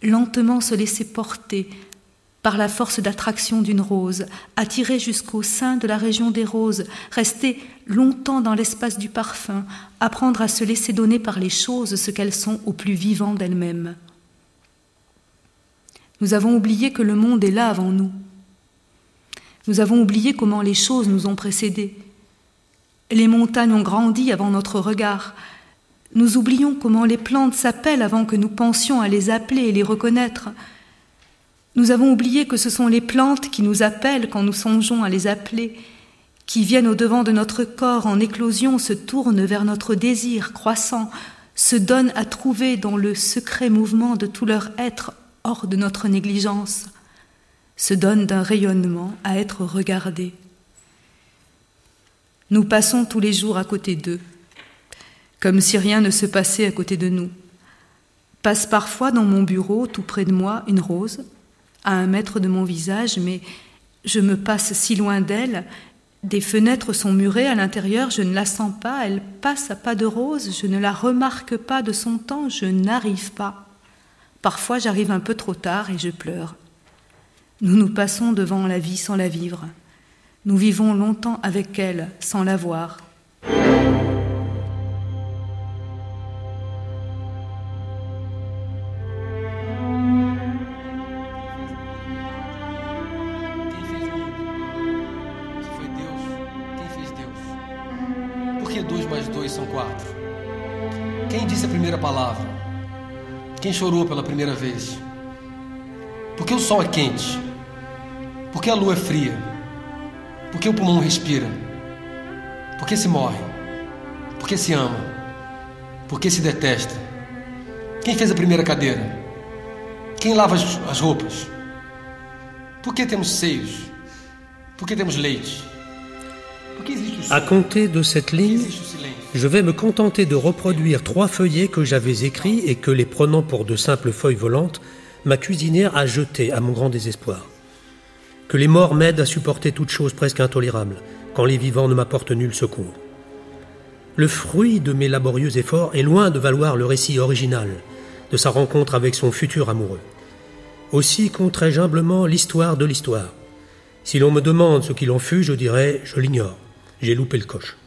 lentement se laisser porter par la force d'attraction d'une rose, attirer jusqu'au sein de la région des roses, rester longtemps dans l'espace du parfum, apprendre à se laisser donner par les choses ce qu'elles sont au plus vivant d'elles-mêmes. Nous avons oublié que le monde est là avant nous. Nous avons oublié comment les choses nous ont précédés. Les montagnes ont grandi avant notre regard. Nous oublions comment les plantes s'appellent avant que nous pensions à les appeler et les reconnaître. Nous avons oublié que ce sont les plantes qui nous appellent quand nous songeons à les appeler, qui viennent au-devant de notre corps en éclosion, se tournent vers notre désir croissant, se donnent à trouver dans le secret mouvement de tout leur être hors de notre négligence, se donnent d'un rayonnement à être regardés. Nous passons tous les jours à côté d'eux, comme si rien ne se passait à côté de nous. Passe parfois dans mon bureau, tout près de moi, une rose, à un mètre de mon visage, mais je me passe si loin d'elle. Des fenêtres sont murées à l'intérieur, je ne la sens pas, elle passe à pas de rose, je ne la remarque pas de son temps, je n'arrive pas. Parfois j'arrive un peu trop tard et je pleure. Nous nous passons devant la vie sans la vivre. Nous vivons longtemps avec elle sans la voir. Quem chorou pela primeira vez? Porque o sol é quente? Porque a lua é fria? Porque o pulmão respira? Porque se morre? Porque se ama? Porque se detesta? Quem fez a primeira cadeira? Quem lava as roupas? Por que temos seios? Por que temos leite? Por que? À compter de cette ligne, je vais me contenter de reproduire trois feuillets que j'avais écrits et que, les prenant pour de simples feuilles volantes, ma cuisinière a jetés à mon grand désespoir. Que les morts m'aident à supporter toute chose presque intolérable, quand les vivants ne m'apportent nul secours. Le fruit de mes laborieux efforts est loin de valoir le récit original de sa rencontre avec son futur amoureux. Aussi conterai-je humblement l'histoire de l'histoire. Si l'on me demande ce qu'il en fut, je dirai je l'ignore. J'ai loupé le coche.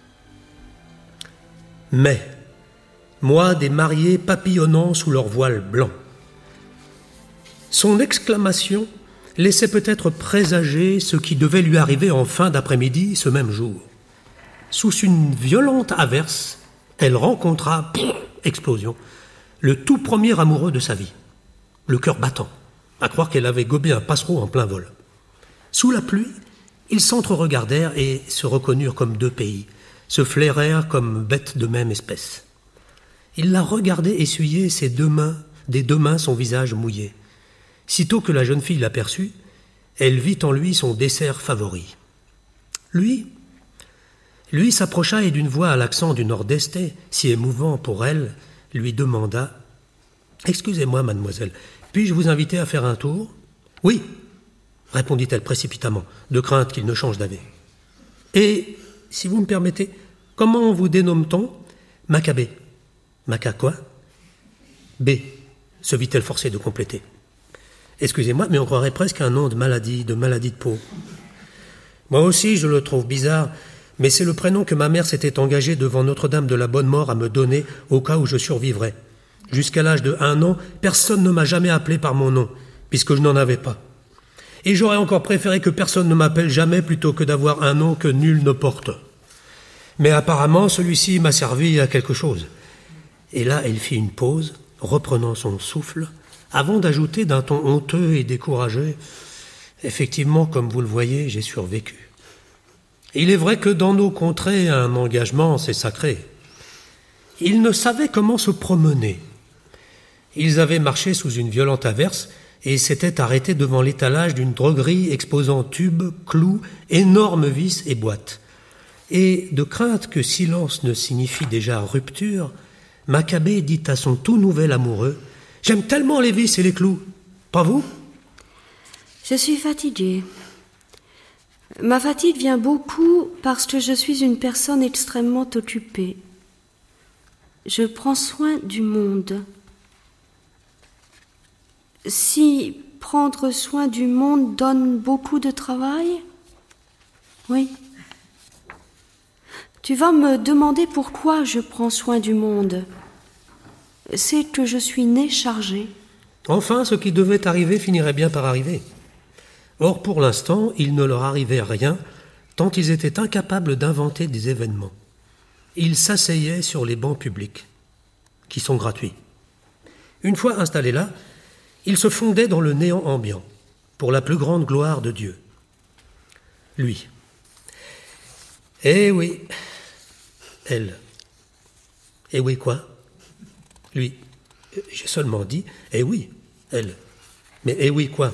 Mais, moi des mariés papillonnant sous leur voile blanc. Son exclamation laissait peut-être présager ce qui devait lui arriver en fin d'après-midi ce même jour. Sous une violente averse, elle rencontra, explosion, le tout premier amoureux de sa vie, le cœur battant, à croire qu'elle avait gobé un passereau en plein vol. Sous la pluie, ils s'entre-regardèrent et se reconnurent comme deux pays, se flairèrent comme bêtes de même espèce. Il la regardait essuyer ses deux mains, des deux mains son visage mouillé. Sitôt que la jeune fille l'aperçut, elle vit en lui son dessert favori. Lui, lui s'approcha et d'une voix à l'accent du nord-est, si émouvant pour elle, lui demanda Excusez-moi, mademoiselle, puis-je vous inviter à faire un tour Oui, répondit-elle précipitamment, de crainte qu'il ne change d'avis. Et si vous me permettez, comment vous dénomme-t-on Macabé. Maca quoi B, se vit-elle forcée de compléter. Excusez-moi, mais on croirait presque un nom de maladie, de maladie de peau. Moi aussi, je le trouve bizarre, mais c'est le prénom que ma mère s'était engagée devant Notre-Dame de la Bonne Mort à me donner au cas où je survivrais. Jusqu'à l'âge de un an, personne ne m'a jamais appelé par mon nom, puisque je n'en avais pas. Et j'aurais encore préféré que personne ne m'appelle jamais plutôt que d'avoir un nom que nul ne porte. Mais apparemment, celui-ci m'a servi à quelque chose. Et là, elle fit une pause, reprenant son souffle, avant d'ajouter d'un ton honteux et découragé Effectivement, comme vous le voyez, j'ai survécu. Il est vrai que dans nos contrées, un engagement, c'est sacré. Ils ne savaient comment se promener. Ils avaient marché sous une violente averse et s'était arrêté devant l'étalage d'une droguerie exposant tubes, clous, énormes vis et boîtes. Et, de crainte que silence ne signifie déjà rupture, Maccabée dit à son tout nouvel amoureux J'aime tellement les vis et les clous. Pas vous? Je suis fatiguée. Ma fatigue vient beaucoup parce que je suis une personne extrêmement occupée. Je prends soin du monde. Si prendre soin du monde donne beaucoup de travail? Oui. Tu vas me demander pourquoi je prends soin du monde. C'est que je suis née chargée. Enfin, ce qui devait arriver finirait bien par arriver. Or, pour l'instant, il ne leur arrivait rien, tant ils étaient incapables d'inventer des événements. Ils s'asseyaient sur les bancs publics, qui sont gratuits. Une fois installés là, ils se fondaient dans le néant ambiant, pour la plus grande gloire de Dieu. Lui. Eh oui. Elle. Eh oui quoi? Lui. J'ai seulement dit Eh oui, elle. Mais eh oui quoi?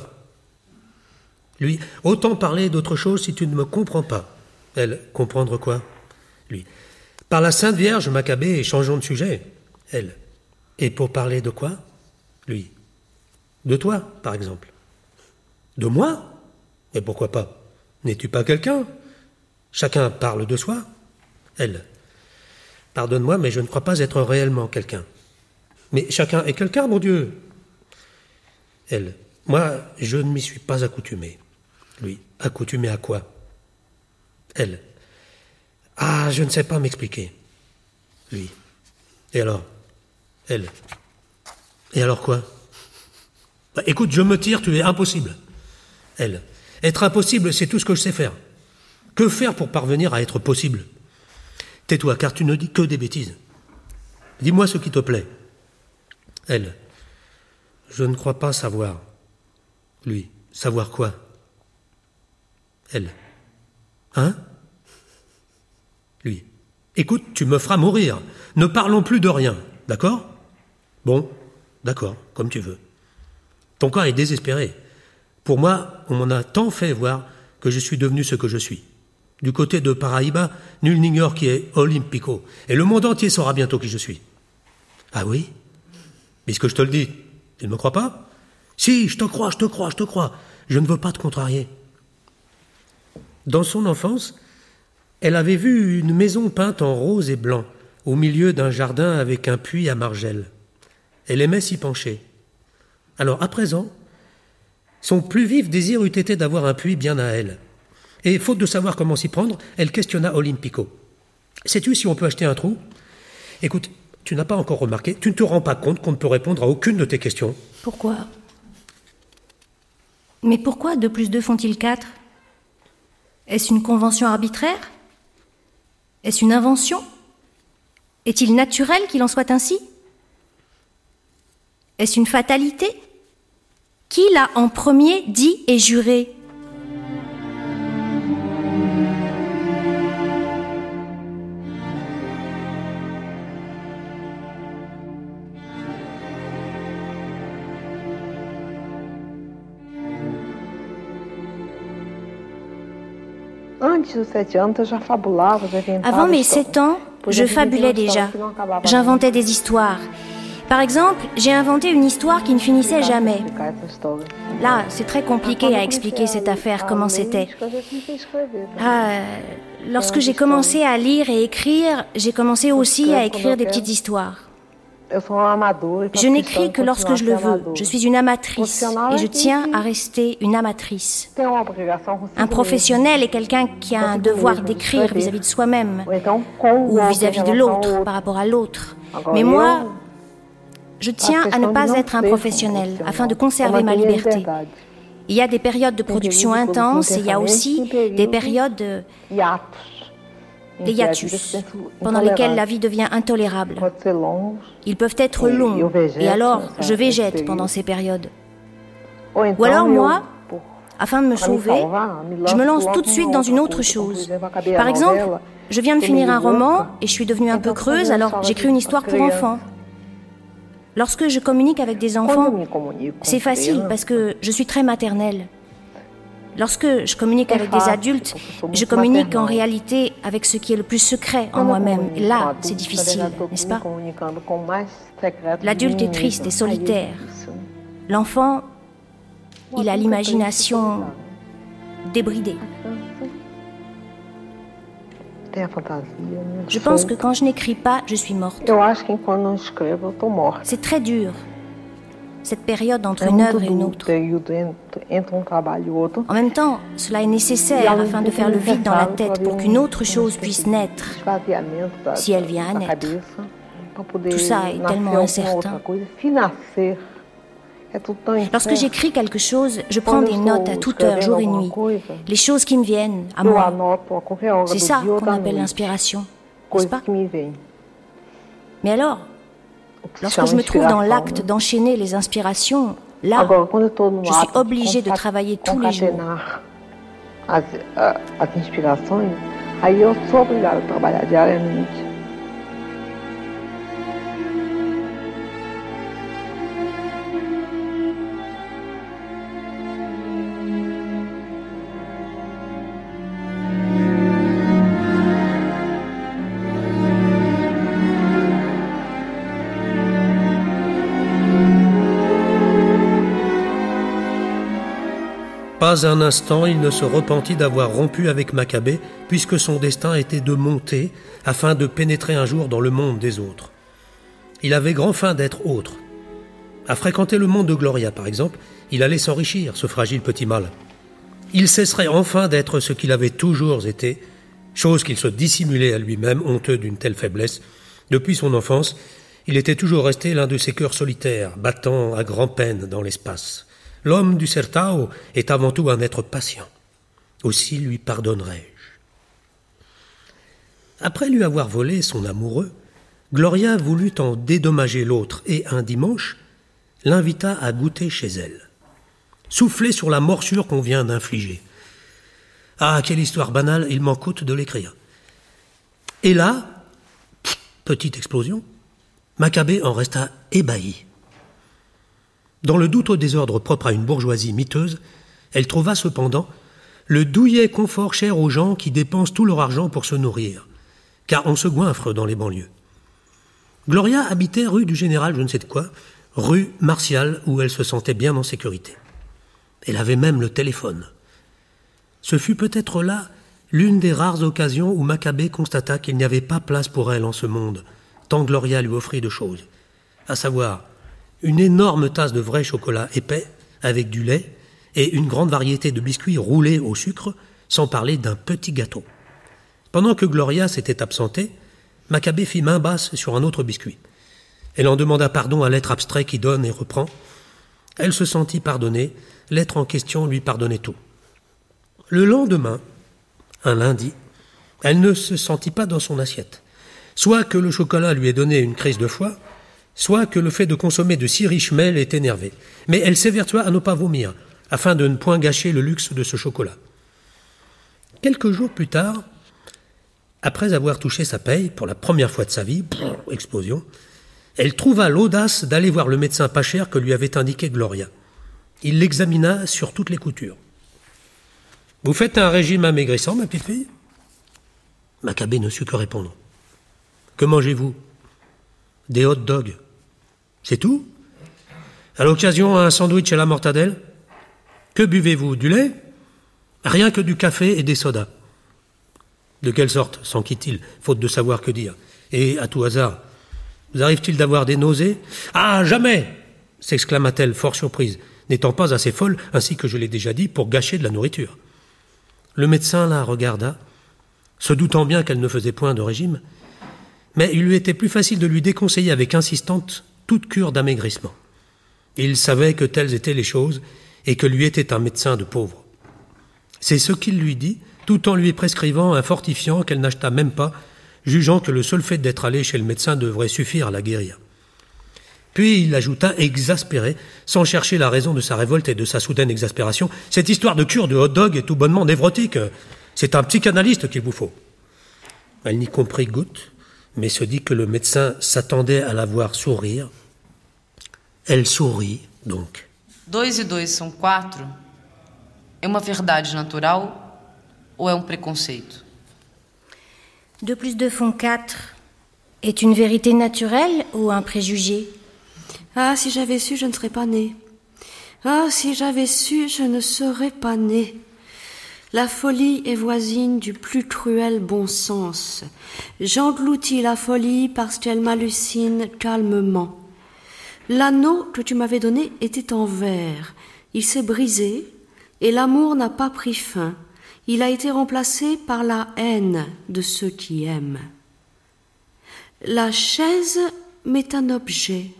Lui, autant parler d'autre chose si tu ne me comprends pas. Elle, comprendre quoi? Lui, par la Sainte Vierge, Maccabée, changeons de sujet. Elle, et pour parler de quoi? Lui, de toi, par exemple. De moi? Et pourquoi pas? N'es-tu pas quelqu'un? Chacun parle de soi. Elle, pardonne-moi, mais je ne crois pas être réellement quelqu'un. Mais chacun est quelqu'un, mon Dieu. Elle, moi, je ne m'y suis pas accoutumé. Lui, accoutumé à quoi? Elle. Ah, je ne sais pas m'expliquer. Lui. Et alors? Elle. Et alors quoi? Bah, Écoute, je me tire, tu es impossible. Elle. Être impossible, c'est tout ce que je sais faire. Que faire pour parvenir à être possible? Tais-toi, car tu ne dis que des bêtises. Dis-moi ce qui te plaît. Elle. Je ne crois pas savoir. Lui. Savoir quoi? Elle. Hein? Lui. Écoute, tu me feras mourir. Ne parlons plus de rien. D'accord? Bon, d'accord, comme tu veux. Ton cas est désespéré. Pour moi, on m'en a tant fait voir que je suis devenu ce que je suis. Du côté de Paraíba, nul n'ignore qui est Olympico, et le monde entier saura bientôt qui je suis. Ah oui? Puisque je te le dis, tu ne me crois pas? Si, je te crois, je te crois, je te crois. Je ne veux pas te contrarier. Dans son enfance, elle avait vu une maison peinte en rose et blanc, au milieu d'un jardin avec un puits à margelle. Elle aimait s'y pencher. Alors, à présent, son plus vif désir eût été d'avoir un puits bien à elle. Et faute de savoir comment s'y prendre, elle questionna Olympico. Sais-tu si on peut acheter un trou? Écoute, tu n'as pas encore remarqué, tu ne te rends pas compte qu'on ne peut répondre à aucune de tes questions. Pourquoi? Mais pourquoi deux plus deux font-ils quatre? Est-ce une convention arbitraire? Est-ce une invention? Est-il naturel qu'il en soit ainsi? Est-ce une fatalité? Qui l'a en premier dit et juré? Avant mes 7 ans, je fabulais déjà. J'inventais des histoires. Par exemple, j'ai inventé une histoire qui ne finissait jamais. Là, c'est très compliqué à expliquer cette affaire, comment c'était. Ah, lorsque j'ai commencé à lire et écrire, j'ai commencé aussi à écrire des petites histoires. Je n'écris que lorsque je le veux. Je suis une amatrice et je tiens à rester une amatrice. Un professionnel est quelqu'un qui a un devoir d'écrire vis-à-vis de soi-même ou vis-à-vis de l'autre, par rapport à l'autre. Mais moi, je tiens à ne pas être un professionnel afin de conserver ma liberté. Il y a des périodes de production intenses et il y a aussi des périodes des hiatus, pendant lesquels la vie devient intolérable. Ils peuvent être longs, et alors je végète pendant ces périodes. Ou alors moi, afin de me sauver, je me lance tout de suite dans une autre chose. Par exemple, je viens de finir un roman et je suis devenue un peu creuse, alors j'écris une histoire pour enfants. Lorsque je communique avec des enfants, c'est facile parce que je suis très maternelle. Lorsque je communique avec des adultes, je communique en réalité avec ce qui est le plus secret en moi-même. Là, c'est difficile, n'est-ce pas? L'adulte est triste et solitaire. L'enfant, il a l'imagination débridée. Je pense que quand je n'écris pas, je suis morte. C'est très dur, cette période entre une œuvre et une autre. En même temps, cela est nécessaire afin de faire le vide dans la tête pour qu'une autre chose puisse naître, si elle vient à naître. Tout ça est tellement incertain. Lorsque j'écris quelque chose, je prends des notes à toute heure, jour et nuit. Les choses qui me viennent à moi. C'est ça qu'on appelle l'inspiration, n'est-ce pas? Mais alors, lorsque je me trouve dans l'acte d'enchaîner les inspirations, là, je suis obligée de travailler tous les jours. Un instant il ne se repentit d'avoir rompu avec Maccabée, puisque son destin était de monter afin de pénétrer un jour dans le monde des autres. Il avait grand faim d'être autre. À fréquenter le monde de Gloria, par exemple, il allait s'enrichir, ce fragile petit mal. Il cesserait enfin d'être ce qu'il avait toujours été, chose qu'il se dissimulait à lui-même, honteux d'une telle faiblesse. Depuis son enfance, il était toujours resté l'un de ces cœurs solitaires, battant à grand-peine dans l'espace. L'homme du Sertao est avant tout un être patient. Aussi lui pardonnerai-je. Après lui avoir volé son amoureux, Gloria voulut en dédommager l'autre et un dimanche l'invita à goûter chez elle. Souffler sur la morsure qu'on vient d'infliger. Ah, quelle histoire banale, il m'en coûte de l'écrire. Et là, petite explosion, Maccabée en resta ébahi. Dans le doute au désordre propre à une bourgeoisie miteuse, elle trouva cependant le douillet confort cher aux gens qui dépensent tout leur argent pour se nourrir, car on se goinfre dans les banlieues. Gloria habitait rue du Général je ne sais de quoi, rue Martial, où elle se sentait bien en sécurité. Elle avait même le téléphone. Ce fut peut-être là l'une des rares occasions où Maccabée constata qu'il n'y avait pas place pour elle en ce monde, tant Gloria lui offrit de choses, à savoir une énorme tasse de vrai chocolat épais avec du lait et une grande variété de biscuits roulés au sucre, sans parler d'un petit gâteau. Pendant que Gloria s'était absentée, Maccabée fit main basse sur un autre biscuit. Elle en demanda pardon à l'être abstrait qui donne et reprend. Elle se sentit pardonnée, l'être en question lui pardonnait tout. Le lendemain, un lundi, elle ne se sentit pas dans son assiette. Soit que le chocolat lui ait donné une crise de foie, soit que le fait de consommer de si riches mets est énervé. Mais elle s'évertua à ne pas vomir, afin de ne point gâcher le luxe de ce chocolat. Quelques jours plus tard, après avoir touché sa paye pour la première fois de sa vie, explosion, elle trouva l'audace d'aller voir le médecin pas cher que lui avait indiqué Gloria. Il l'examina sur toutes les coutures. Vous faites un régime amaigrissant, ma petite fille? Maccabée ne sut que répondre. Que mangez-vous? Des hot dogs. C'est tout À l'occasion, un sandwich à la mortadelle Que buvez-vous Du lait Rien que du café et des sodas. De quelle sorte s'enquit-il, faute de savoir que dire Et, à tout hasard, vous arrive-t-il d'avoir des nausées Ah, jamais s'exclama-t-elle, fort surprise, n'étant pas assez folle, ainsi que je l'ai déjà dit, pour gâcher de la nourriture. Le médecin la regarda, se doutant bien qu'elle ne faisait point de régime, mais il lui était plus facile de lui déconseiller avec insistance toute cure d'amaigrissement. Il savait que telles étaient les choses et que lui était un médecin de pauvre. C'est ce qu'il lui dit, tout en lui prescrivant un fortifiant qu'elle n'acheta même pas, jugeant que le seul fait d'être allé chez le médecin devrait suffire à la guérir. Puis il ajouta, exaspéré, sans chercher la raison de sa révolte et de sa soudaine exaspération, Cette histoire de cure de hot dog est tout bonnement névrotique. C'est un psychanalyste qu'il vous faut. Elle n'y comprit goutte, mais se dit que le médecin s'attendait à la voir sourire. Elle sourit, donc. Dois e dois são quatro? É uma verdade natural ou é um preconceito? Deux plus deux font quatre est une vérité naturelle ou un préjugé? Ah, si j'avais su, je ne serais pas née. Ah, si j'avais su, je ne serais pas née. La folie est voisine du plus cruel bon sens. J'engloutis la folie parce qu'elle m'hallucine calmement. L'anneau que tu m'avais donné était en verre. Il s'est brisé et l'amour n'a pas pris fin. Il a été remplacé par la haine de ceux qui aiment. La chaise m'est un objet,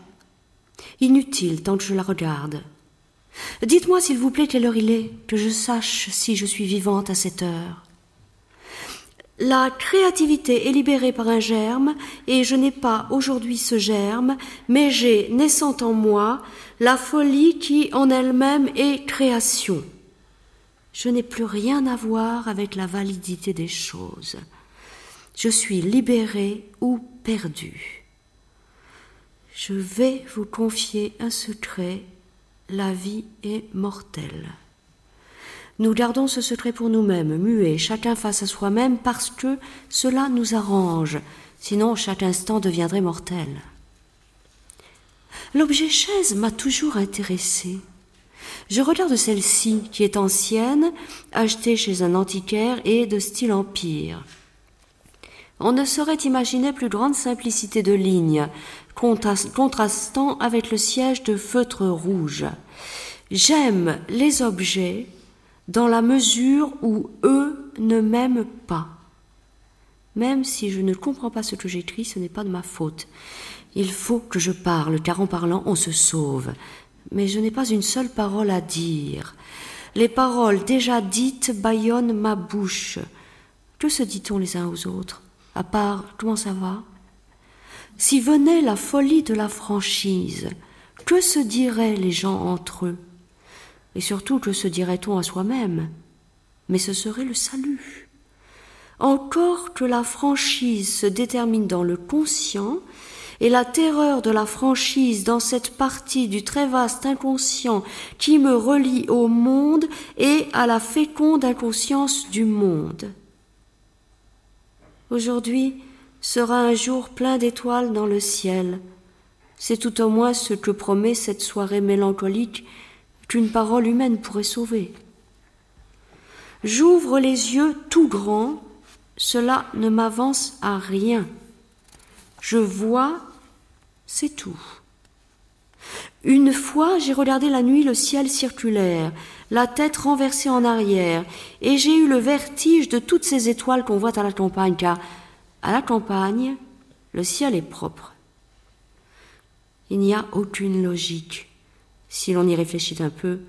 inutile tant que je la regarde. Dites-moi, s'il vous plaît, quelle heure il est, que je sache si je suis vivante à cette heure. La créativité est libérée par un germe, et je n'ai pas aujourd'hui ce germe, mais j'ai, naissant en moi, la folie qui en elle-même est création. Je n'ai plus rien à voir avec la validité des choses. Je suis libérée ou perdue. Je vais vous confier un secret la vie est mortelle. Nous gardons ce secret pour nous-mêmes, muets, chacun face à soi-même, parce que cela nous arrange, sinon chaque instant deviendrait mortel. L'objet chaise m'a toujours intéressé. Je regarde celle-ci, qui est ancienne, achetée chez un antiquaire et de style empire. On ne saurait imaginer plus grande simplicité de ligne, contrastant avec le siège de feutre rouge. J'aime les objets dans la mesure où eux ne m'aiment pas. Même si je ne comprends pas ce que j'écris, ce n'est pas de ma faute. Il faut que je parle, car en parlant, on se sauve. Mais je n'ai pas une seule parole à dire. Les paroles déjà dites bâillonnent ma bouche. Que se dit-on les uns aux autres? À part comment ça va? Si venait la folie de la franchise, que se diraient les gens entre eux? Et surtout, que se dirait-on à soi-même? Mais ce serait le salut. Encore que la franchise se détermine dans le conscient, et la terreur de la franchise dans cette partie du très vaste inconscient qui me relie au monde et à la féconde inconscience du monde. Aujourd'hui, sera un jour plein d'étoiles dans le ciel. C'est tout au moins ce que promet cette soirée mélancolique qu'une parole humaine pourrait sauver. J'ouvre les yeux tout grands, cela ne m'avance à rien. Je vois, c'est tout. Une fois, j'ai regardé la nuit le ciel circulaire, la tête renversée en arrière, et j'ai eu le vertige de toutes ces étoiles qu'on voit à la campagne, car à la campagne, le ciel est propre. Il n'y a aucune logique, si l'on y réfléchit un peu,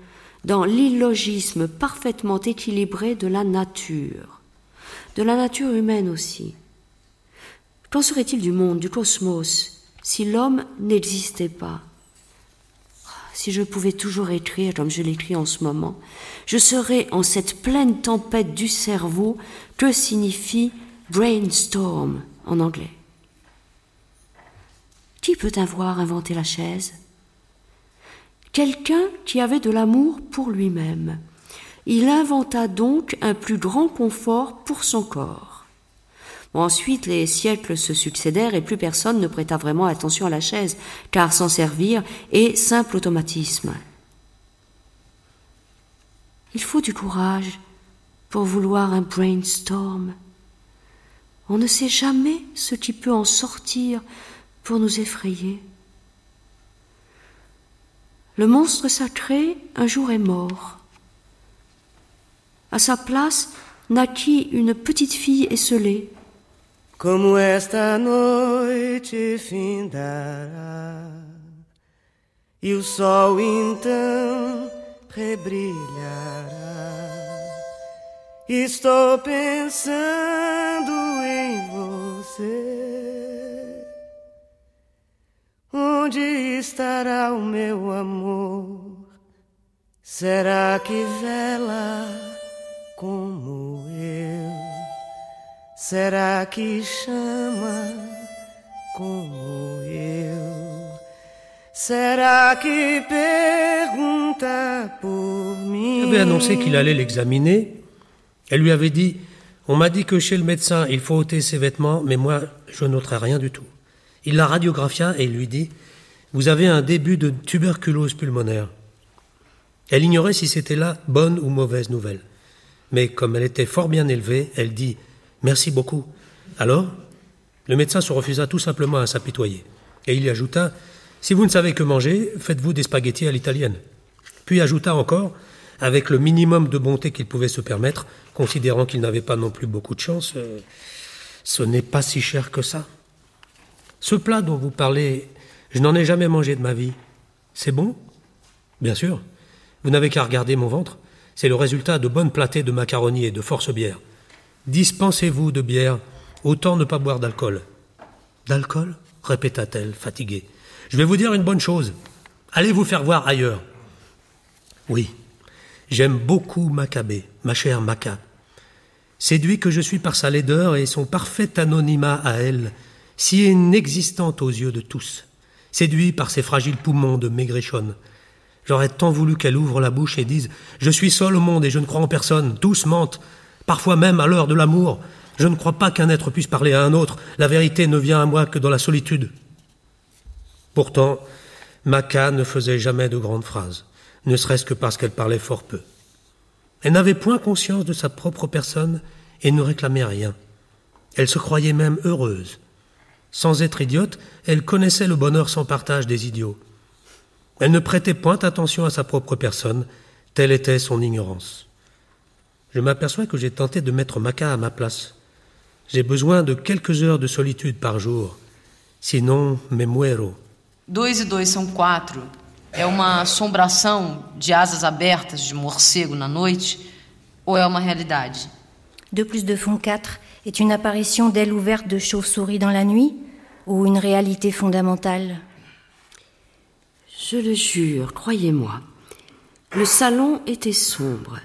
dans l'illogisme parfaitement équilibré de la nature, de la nature humaine aussi. Qu'en serait-il du monde, du cosmos, si l'homme n'existait pas? Si je pouvais toujours écrire comme je l'écris en ce moment, je serais en cette pleine tempête du cerveau que signifie brainstorm en anglais. Qui peut avoir inventé la chaise? Quelqu'un qui avait de l'amour pour lui-même. Il inventa donc un plus grand confort pour son corps. ensuite, les siècles se succédèrent et plus personne ne prêta vraiment attention à la chaise, car s'en servir est simple automatisme. Il faut du courage pour vouloir un brainstorm. On ne sait jamais ce qui peut en sortir pour nous effrayer. Le monstre sacré un jour est mort. À sa place naquit une petite fille esselée. Esta noite e sol. Estou pensando em você. Onde estará o meu amor? Será que vela como eu? Será que chama como eu? Será que pergunta por mim? avait annoncé qu'il allait l'examiner Elle lui avait dit On m'a dit que chez le médecin, il faut ôter ses vêtements, mais moi, je n'ôterai rien du tout. Il la radiographia et lui dit Vous avez un début de tuberculose pulmonaire. Elle ignorait si c'était là bonne ou mauvaise nouvelle. Mais comme elle était fort bien élevée, elle dit Merci beaucoup. Alors Le médecin se refusa tout simplement à s'apitoyer. Et il ajouta Si vous ne savez que manger, faites-vous des spaghettis à l'italienne. Puis ajouta encore, avec le minimum de bonté qu'il pouvait se permettre, considérant qu'il n'avait pas non plus beaucoup de chance, euh, ce n'est pas si cher que ça. Ce plat dont vous parlez, je n'en ai jamais mangé de ma vie. C'est bon? Bien sûr. Vous n'avez qu'à regarder mon ventre. C'est le résultat de bonnes platées de macaroni et de force bière. Dispensez-vous de bière, autant ne pas boire d'alcool. D'alcool? répéta-t-elle, fatiguée. Je vais vous dire une bonne chose. Allez vous faire voir ailleurs. Oui, j'aime beaucoup Maccabée, ma chère Maca. Séduit que je suis par sa laideur et son parfait anonymat à elle, si inexistante aux yeux de tous, séduit par ses fragiles poumons de maigrichonne. J'aurais tant voulu qu'elle ouvre la bouche et dise Je suis seul au monde et je ne crois en personne, tous mentent, parfois même à l'heure de l'amour. Je ne crois pas qu'un être puisse parler à un autre, la vérité ne vient à moi que dans la solitude. Pourtant, Maca ne faisait jamais de grandes phrases, ne serait-ce que parce qu'elle parlait fort peu. Elle n'avait point conscience de sa propre personne et ne réclamait rien. Elle se croyait même heureuse. Sans être idiote, elle connaissait le bonheur sans partage des idiots. Elle ne prêtait point attention à sa propre personne, telle était son ignorance. Je m'aperçois que j'ai tenté de mettre Maca à ma place. J'ai besoin de quelques heures de solitude par jour, sinon me muero. E dois são quatro. É uma assombração de asas abertas de morcego na noite ou é uma realidade? Deux plus deux font quatre est une apparition d'ailes ouvertes de chauve-souris dans la nuit ou une réalité fondamentale? Je le jure, croyez-moi, le salon était sombre.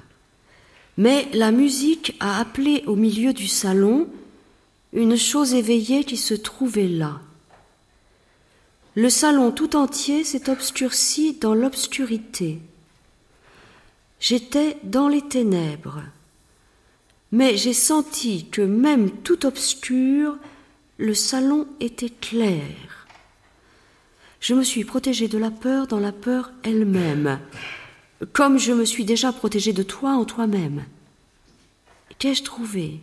Mais la musique a appelé au milieu du salon une chose éveillée qui se trouvait là. Le salon tout entier s'est obscurci dans l'obscurité. J'étais dans les ténèbres mais j'ai senti que même tout obscur, le salon était clair. Je me suis protégée de la peur dans la peur elle-même, comme je me suis déjà protégée de toi en toi-même. Qu'ai-je trouvé?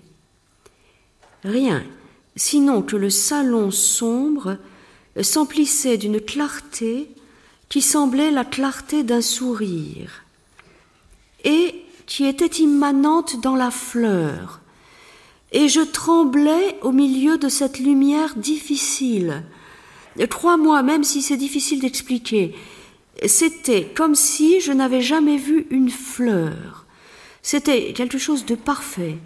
Rien, sinon que le salon sombre s'emplissait d'une clarté qui semblait la clarté d'un sourire. Et qui était immanente dans la fleur, et je tremblais au milieu de cette lumière difficile. Crois-moi, même si c'est difficile d'expliquer, c'était comme si je n'avais jamais vu une fleur. C'était quelque chose de parfait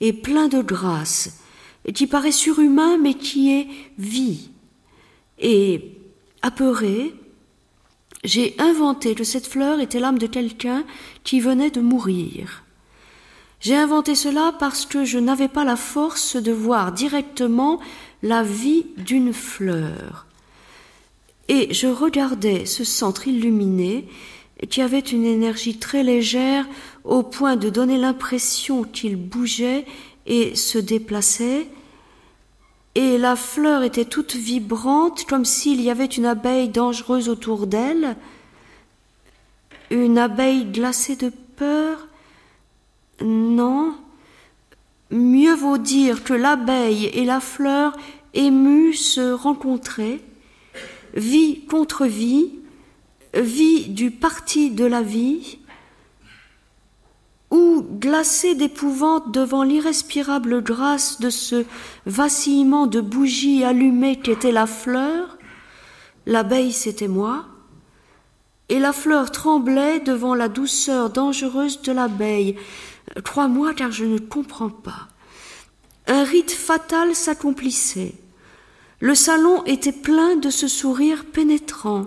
et plein de grâce, qui paraît surhumain mais qui est vie. Et apeuré, j'ai inventé que cette fleur était l'âme de quelqu'un qui venait de mourir. J'ai inventé cela parce que je n'avais pas la force de voir directement la vie d'une fleur. Et je regardais ce centre illuminé qui avait une énergie très légère au point de donner l'impression qu'il bougeait et se déplaçait, et la fleur était toute vibrante, comme s'il y avait une abeille dangereuse autour d'elle, une abeille glacée de peur? Non, mieux vaut dire que l'abeille et la fleur émues se rencontraient, vie contre vie, vie du parti de la vie, ou glacé d'épouvante devant l'irrespirable grâce de ce vacillement de bougies allumées qu'était la fleur, l'abeille c'était moi, et la fleur tremblait devant la douceur dangereuse de l'abeille. Crois-moi car je ne comprends pas. Un rite fatal s'accomplissait. Le salon était plein de ce sourire pénétrant.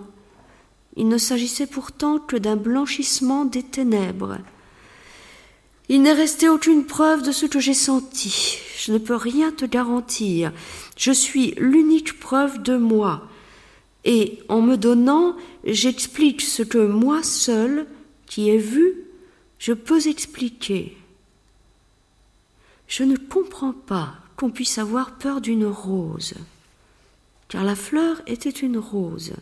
Il ne s'agissait pourtant que d'un blanchissement des ténèbres. Il n'est resté aucune preuve de ce que j'ai senti. Je ne peux rien te garantir. Je suis l'unique preuve de moi. Et en me donnant, j'explique ce que moi seul, qui ai vu, je peux expliquer. Je ne comprends pas qu'on puisse avoir peur d'une rose, car la fleur était une rose.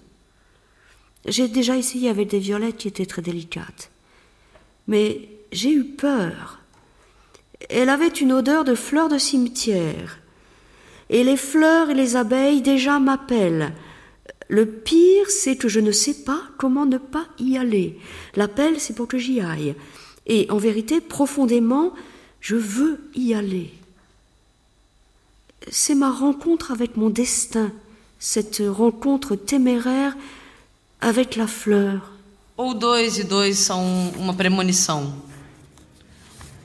J'ai déjà essayé avec des violettes qui étaient très délicates. Mais j'ai eu peur. Elle avait une odeur de fleurs de cimetière. Et les fleurs et les abeilles déjà m'appellent. Le pire, c'est que je ne sais pas comment ne pas y aller. L'appel, c'est pour que j'y aille. Et en vérité, profondément, je veux y aller. C'est ma rencontre avec mon destin, cette rencontre téméraire avec la fleur. Ou dois e dois são uma premonição.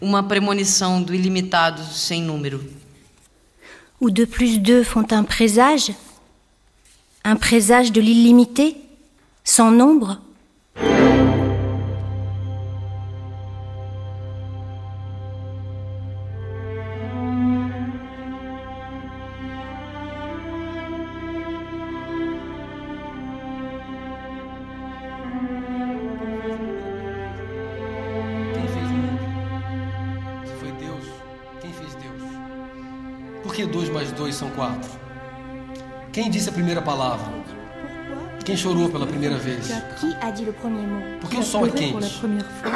Uma premonição do ilimitado sem número. Ou deux plus deux font un présage? Un présage de l'illimité? Sans nombre? Quem disse a primeira palavra? Quem chorou pela première vez Qui a dit le premier mot Pourquoi le sol quente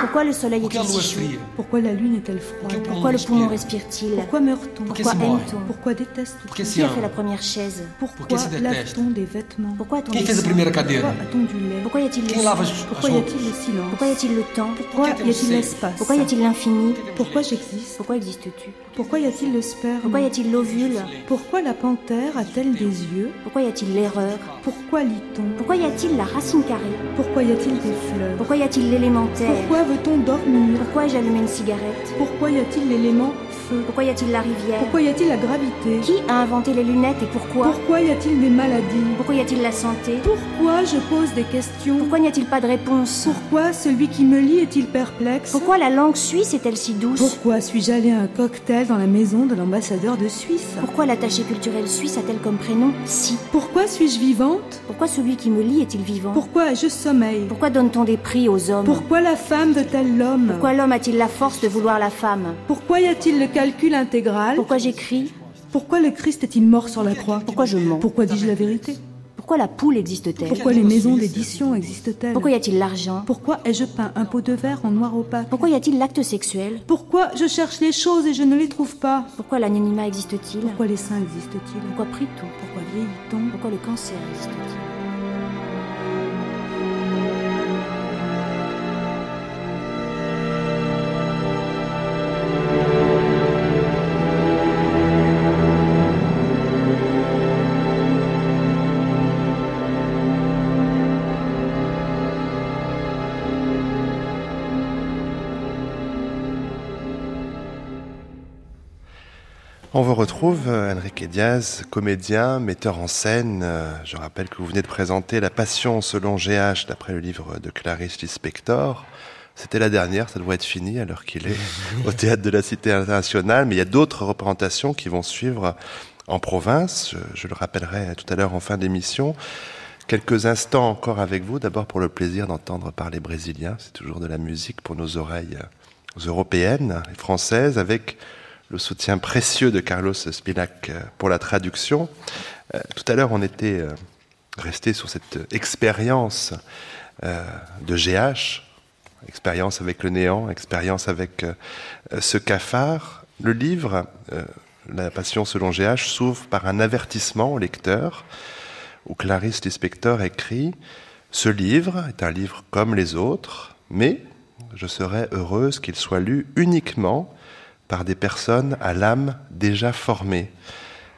Pourquoi le soleil est-il chaud Pourquoi la lune est-elle froide Pourquoi le poumon respire-t-il Pourquoi meurt-on Pourquoi aime-t-on Pourquoi déteste-t-on Qui a fait la première chaise Pourquoi lave-t-on des vêtements Pourquoi a-t-on Quem fez a primeira cadeira Pourquoi a-t-on du lait Pourquoi y a-t-il Pourquoi y a-t-il le silence Pourquoi y a-t-il le temps Pourquoi y a-t-il l'espace Pourquoi y a-t-il l'infini Pourquoi j'existe Pourquoi existes-tu Pourquoi y a-t-il le sperme Pourquoi y a-t-il l'ovule Pourquoi la panthère a-t-elle des yeux Pourquoi y a-t-il l'erreur Pourquoi lit-on Pourquoi y a-t-il la racine carrée Pourquoi y a-t-il des fleurs Pourquoi y a-t-il l'élémentaire Pourquoi veut-on dormir Pourquoi ai-je allumé une cigarette Pourquoi y a-t-il l'élément feu Pourquoi y a-t-il la rivière Pourquoi y a-t-il la gravité Qui a inventé les lunettes et pourquoi Pourquoi y a-t-il des maladies Pourquoi y a-t-il la santé Pourquoi je pose des questions Pourquoi n'y a-t-il pas de réponse Pourquoi celui qui me lit est-il perplexe Pourquoi la langue suisse est-elle si douce Pourquoi suis-je allé à un cocktail dans la maison de l'ambassadeur de Suisse Pourquoi l'attaché culturel suisse a-t-elle comme prénom Si Pourquoi suis-je vivante Pourquoi celui qui me lit est-il vivant Pourquoi ai-je sommeil Pourquoi donne-t-on des prix aux hommes Pourquoi la femme veut-elle l'homme Pourquoi l'homme a-t-il la force de vouloir la femme Pourquoi y a-t-il le calcul intégral Pourquoi j'écris Pourquoi le Christ est-il mort sur la croix Pourquoi je mens Pourquoi dis-je la vérité Pourquoi la poule existe-t-elle Pourquoi les maisons d'édition existent-elles Pourquoi y a-t-il l'argent Pourquoi ai-je peint un pot de verre en noir opaque Pourquoi y a-t-il l'acte sexuel Pourquoi je cherche les choses et je ne les trouve pas Pourquoi l'anonymat existe-t-il Pourquoi les seins existent-ils Pourquoi prie-t-on Pourquoi vieillit-on Pourquoi le cancer existe-t-il On vous retrouve, euh, Enrique Diaz, comédien, metteur en scène. Euh, je rappelle que vous venez de présenter La Passion selon GH, d'après le livre de Clarice Lispector. C'était la dernière, ça devrait être fini alors qu'il est au théâtre de la Cité internationale. Mais il y a d'autres représentations qui vont suivre en province. Je, le rappellerai tout à l'heure en fin d'émission. Quelques instants encore avec vous, d'abord pour le plaisir d'entendre parler brésilien. C'est toujours de la musique pour nos oreilles euh, européennes et françaises avec le soutien précieux de Carlos Spinac euh, pour la traduction. Euh, tout à l'heure, on était euh, resté sur cette expérience de GH, expérience avec le néant, expérience avec ce cafard. Le livre, La Passion selon GH, s'ouvre par un avertissement au lecteur, où Clarisse Lispector écrit Ce livre est un livre comme les autres, mais je serais heureuse qu'il soit lu uniquement par des personnes à l'âme déjà formée,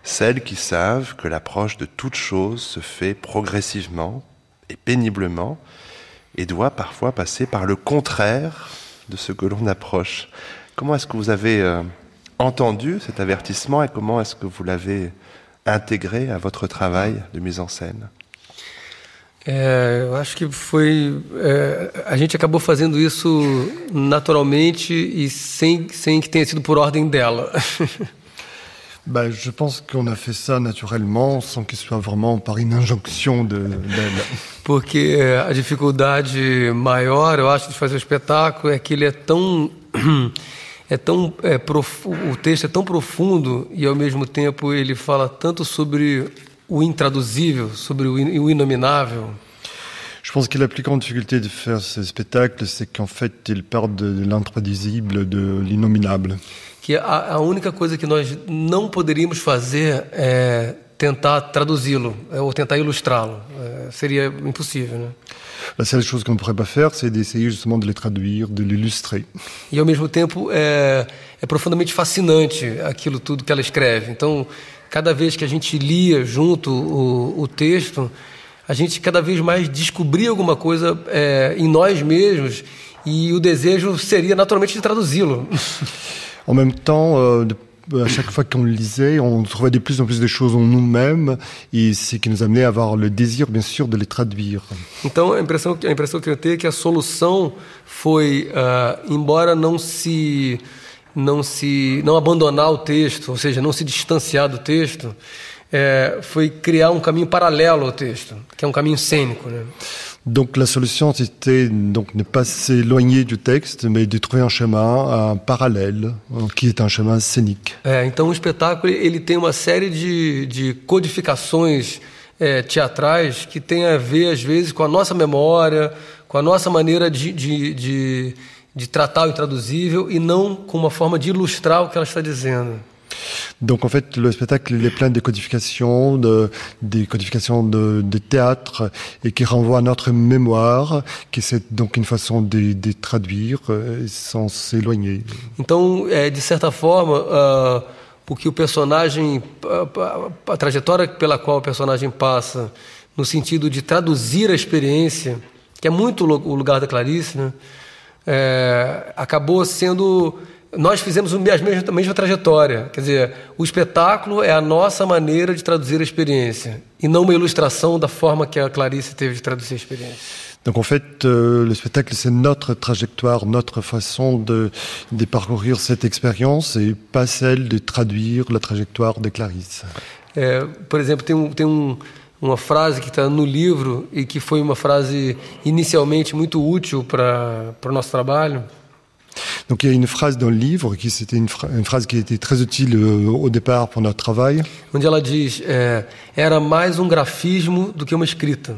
celles qui savent que l'approche de toute chose se fait progressivement et péniblement et doit parfois passer par le contraire de ce que l'on approche. Comment est-ce que vous avez euh, entendu cet avertissement et comment est-ce que vous l'avez intégré à votre travail de mise en scène? É, eu acho que foi. É, a gente acabou fazendo isso naturalmente e sem, sem que tenha sido por ordem dela. Ben, je pense qu'on a fait ça naturellement, sans qu'il soit vraiment par une injonction d'elle. De, Porque a dificuldade maior, eu acho, de fazer o espetáculo é que ele é tão. É tão é, prof... O texto é tão profundo e, ao mesmo tempo, ele fala tanto sobre o intraduzível, sobre o inominável. Je pense que la plus grande difficulté de faire ce spectacle, c'est qu'en fait, il part de l'imprévisible, de l'inominable. Que a, a única coisa que nós não poderíamos fazer é tentar traduzi-lo ou tentar ilustrá-lo. É, seria impossível, né? La seule chose qu'on ne pourrait pas faire, c'est d'essayer justement de les traduire, de l'illustrer. E ao mesmo tempo é, é profundamente fascinante aquilo tudo que ela escreve. Então, cada vez que a gente lia junto o, o texto, a gente cada vez mais descobria alguma coisa é, em nós mesmos e o desejo seria naturalmente de traduzi-lo. En même temps, euh, à chaque fois qu'on lisait, on trouvait de plus en plus de choses en nous-mêmes et ce qui nous amenait à avoir le désir, bien sûr, de les traduire. Então, a impressão, a impressão que eu tenho é que a solução foi, uh, embora não se não se não abandonar o texto, ou seja, não se distanciar do texto, é, foi criar um caminho paralelo ao texto, que é um caminho cênico, né? Donc la solution, c'était donc ne pas s'éloigner du texte, mais de trouver un chemin un parallèle, qui est un chemin scénique. É, então o espetáculo ele tem uma série de, de codificações é, teatrais que tem a ver às vezes com a nossa memória, com a nossa maneira de, de, de, de tratar o intraduzível e não com uma forma de ilustrar o que ela está dizendo. Donc en fait, le spectacle il est plein de codifications, de, des codifications de, de, théâtre et qui renvoie à notre mémoire, qui c'est donc une façon de, de traduire euh, sans s'éloigner. Então, é, de certa forma, uh, porque o personagem, a, a trajetória pela qual o personagem passa, no sentido de traduzir a experiência, que é muito o lugar da Clarice, né? É, acabou sendo nós fizemos a mesma, a mesma trajetória. Quer dizer, o espetáculo é a nossa maneira de traduzir a experiência e não uma ilustração da forma que a Clarice teve de traduzir a experiência. Donc en fait, euh, le spectacle, c'est notre trajectoire, notre façon de, de parcourir cette expérience et pas celle de traduire la trajectoire de Clarice. É, por exemplo, tem, um, tem um, uma frase que está no livro e que foi uma frase inicialmente muito útil para o nosso trabalho. Donc il y a une phrase dans le livre qui c'était une, une, phrase qui était très utile euh, au départ pour notre travail. Onde ela diz é, era mais um grafismo do que uma escrita.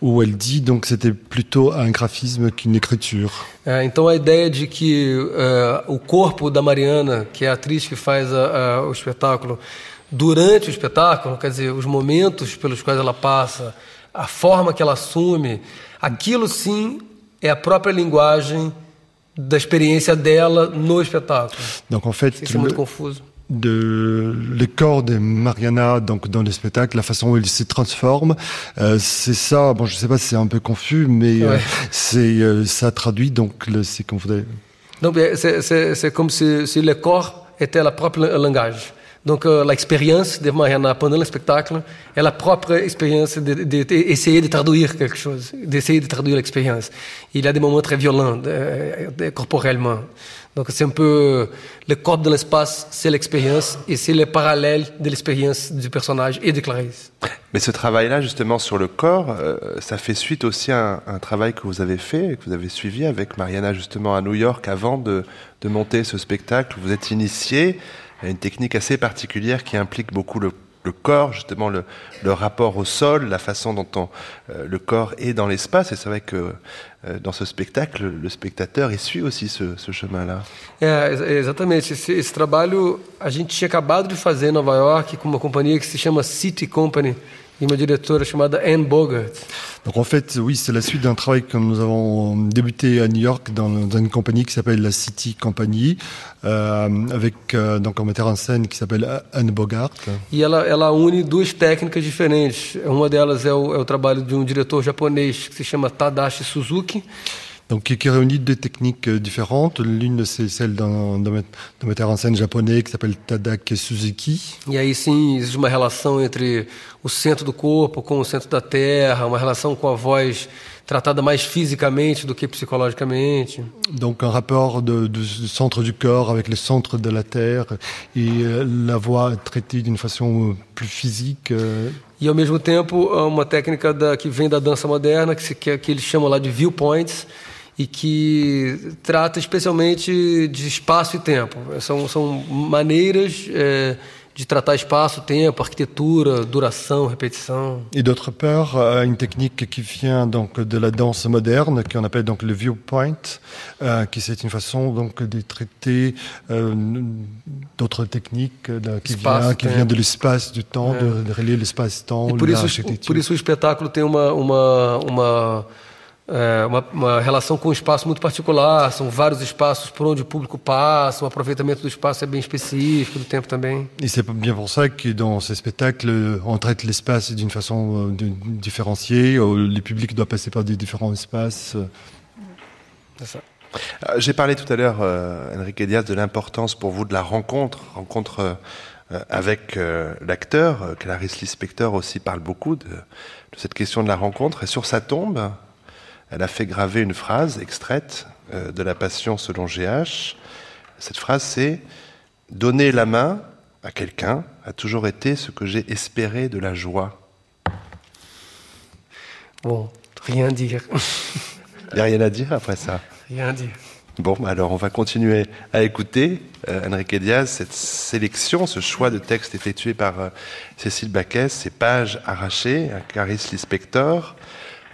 Où elle dit donc c'était plutôt un graphisme qu'une écriture. É, então a ideia de que uh, o corpo da Mariana, que é a atriz que faz a, a, o espetáculo, durante o espetáculo, quer dizer, os momentos pelos quais ela passa, a forma que ela assume, aquilo sim é a própria linguagem da expérience dela no espetáculo. Donc en fait, c'est muito confuso. De, le corps de Mariana donc dans le spectacle, la façon où il se transforme, euh, c'est ça. Bon, je sais pas c'est un peu confus, mais euh, ouais. euh, c'est euh, ça traduit donc le c'est qu'on voudrait. Donc c'est comme si, si le corps était la propre langage. Donc, euh, l'expérience de Mariana pendant le spectacle est la propre expérience d'essayer de, traduire quelque chose, d'essayer de traduire l'expérience. Il y a des moments très violents de, de, corporellement. Donc, c'est un peu le corps de l'espace, c'est l'expérience et c'est le parallèle de l'expérience du personnage et de Clarisse. Mais ce travail-là, justement, sur le corps, euh, ça fait suite aussi à un, travail que vous avez fait, que vous avez suivi avec Mariana, justement, à New York avant de monter ce spectacle. Vous êtes initié une technique assez particulière qui implique beaucoup le, corps, justement le, le, rapport au sol, la façon dont on, euh, le corps est dans l'espace. Et c'est vrai que euh, dans ce spectacle, le spectateur il suit aussi ce, ce chemin-là. Esse, esse trabalho a gente tinha acabado de fazer em Nova York com uma companhia que se chama City Company et une directrice chamada Anne Bogart. Donc en fait, oui, c'est la suite d'un travail que nous avons débuté à New York dans, dans une compagnie qui s'appelle la City Company, euh, avec euh, donc un metteur en scène qui s'appelle Anne Bogart. E ela, ela une duas técnicas diferentes. Uma delas é o, é o trabalho de um diretor japonês que se chama Tadashi Suzuki. Donc, qui réunit deux techniques euh, différentes. L'une, c'est celle d'un metteur en scène japonais qui s'appelle Tadake Suzuki. E aí sim, existe uma relação entre o centro do corpo com o centro da terra, uma relação com a voz tratada mais fisicamente do que psicologicamente. Donc un rapport de, de, du centre du corps avec le centre de la terre et euh, la voix traitée d'une façon euh, plus physique. E ao mesmo tempo uma técnica da, que vem da dança moderna que, se, que, que eles chamam lá de viewpoints e que trata especialmente de espaço e tempo. São, são maneiras é, de tratar espaço, tempo, arquitetura, duração, répétition. Et d'autre part, euh, une technique qui vient donc de la danse moderne, qu'on appelle donc le viewpoint, euh, qui c'est une façon donc de traiter euh, d'autres techniques euh, qui, vient, qui vient de l'espace, du temps, de, de relier l'espace-temps, l'architecture. Por isso o espetáculo tem uma, uma, uma é, uma, uma, relação com um espaço muito particular, são vários espaços por onde o público passa, o aproveitamento do espaço é bem específico, do tempo também. E c'est bien pour ça que dans ces spectacles, on traite l'espace d'une façon euh, différenciée, le public doit passer par des différents espaces. C'est ça. Euh, j'ai parlé tout à l'heure, euh, Enrique Diaz, de l'importance pour vous de la rencontre, rencontre euh, avec euh, l'acteur. Clarice Lispector aussi parle beaucoup de, de, cette question de la rencontre. Et sur sa tombe, elle a fait graver une phrase extraite euh, de la Passion selon GH. Cette phrase, c'est Donner la main à quelqu'un a toujours été ce que j'ai espéré de la joie. Bon, rien dire. Il n'y a rien à dire après ça Rien à dire. Bon, bah alors on va continuer à écouter euh, Enrique Diaz, cette sélection, ce choix de texte effectué par euh, Cécile Baquès, ces pages arrachées, un Caris Lispector,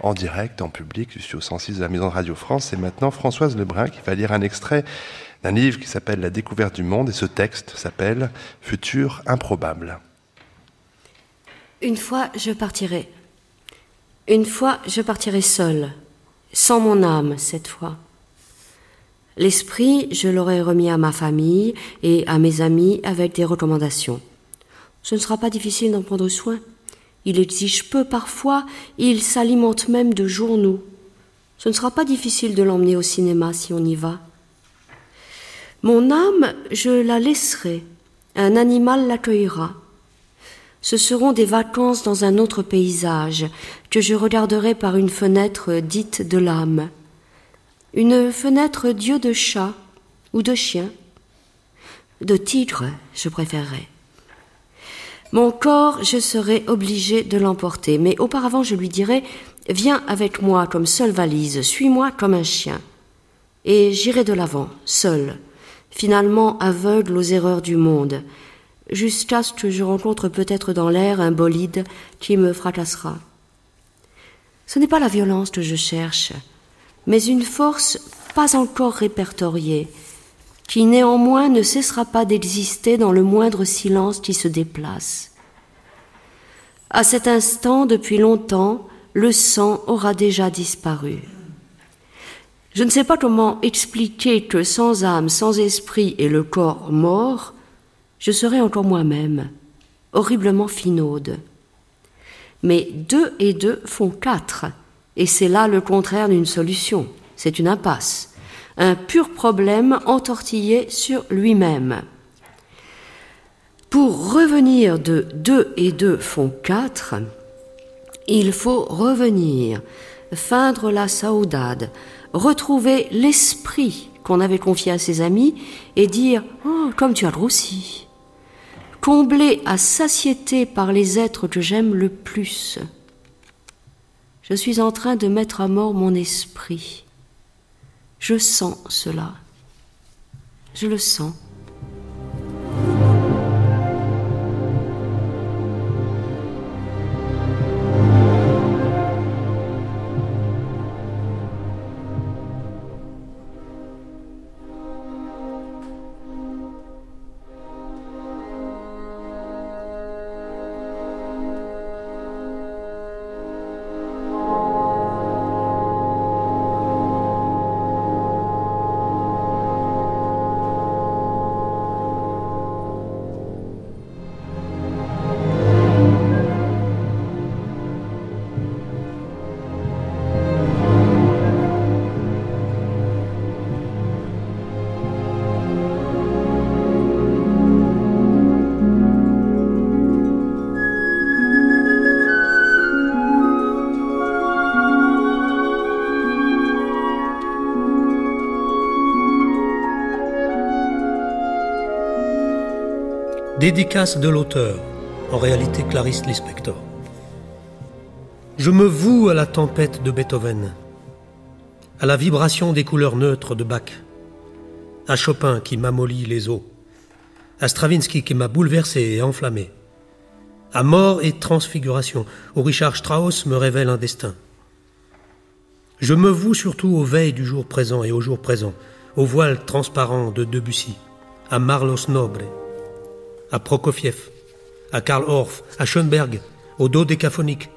en direct, en public, je suis au 106 de la Maison de Radio France. C'est maintenant Françoise Lebrun qui va lire un extrait d'un livre qui s'appelle La découverte du monde et ce texte s'appelle Futur improbable. Une fois, je partirai. Une fois, je partirai seul, sans mon âme cette fois. L'esprit, je l'aurai remis à ma famille et à mes amis avec des recommandations. Ce ne sera pas difficile d'en prendre soin. Il exige peu parfois, il s'alimente même de journaux. Ce ne sera pas difficile de l'emmener au cinéma si on y va. Mon âme, je la laisserai. Un animal l'accueillera. Ce seront des vacances dans un autre paysage que je regarderai par une fenêtre dite de l'âme. Une fenêtre dieu de chat ou de chien. De tigre, je préférerais. Mon corps, je serai obligé de l'emporter, mais auparavant je lui dirai Viens avec moi comme seule valise, suis-moi comme un chien. Et j'irai de l'avant, seul, finalement aveugle aux erreurs du monde, jusqu'à ce que je rencontre peut-être dans l'air un bolide qui me fracassera. Ce n'est pas la violence que je cherche, mais une force pas encore répertoriée, qui néanmoins ne cessera pas d'exister dans le moindre silence qui se déplace. À cet instant, depuis longtemps, le sang aura déjà disparu. Je ne sais pas comment expliquer que sans âme, sans esprit et le corps mort, je serais encore moi-même, horriblement finaude. Mais deux et deux font quatre, et c'est là le contraire d'une solution, c'est une impasse un pur problème entortillé sur lui-même. Pour revenir de deux et deux font quatre, il faut revenir, feindre la saudade, retrouver l'esprit qu'on avait confié à ses amis et dire Oh, comme tu as grossi Combler à satiété par les êtres que j'aime le plus. Je suis en train de mettre à mort mon esprit. Je sens cela. Je le sens. Dédicace de l'auteur, en réalité Clarisse Lispector. Je me voue à la tempête de Beethoven, à la vibration des couleurs neutres de Bach, à Chopin qui m'amollit les eaux, à Stravinsky qui m'a bouleversé et enflammé, à Mort et Transfiguration, où Richard Strauss me révèle un destin. Je me voue surtout aux veilles du jour présent et au jour présent, au voile transparent de Debussy, à Marlos Nobre, à Prokofiev, à Karl Orff, à Schoenberg, au dos décaphonique,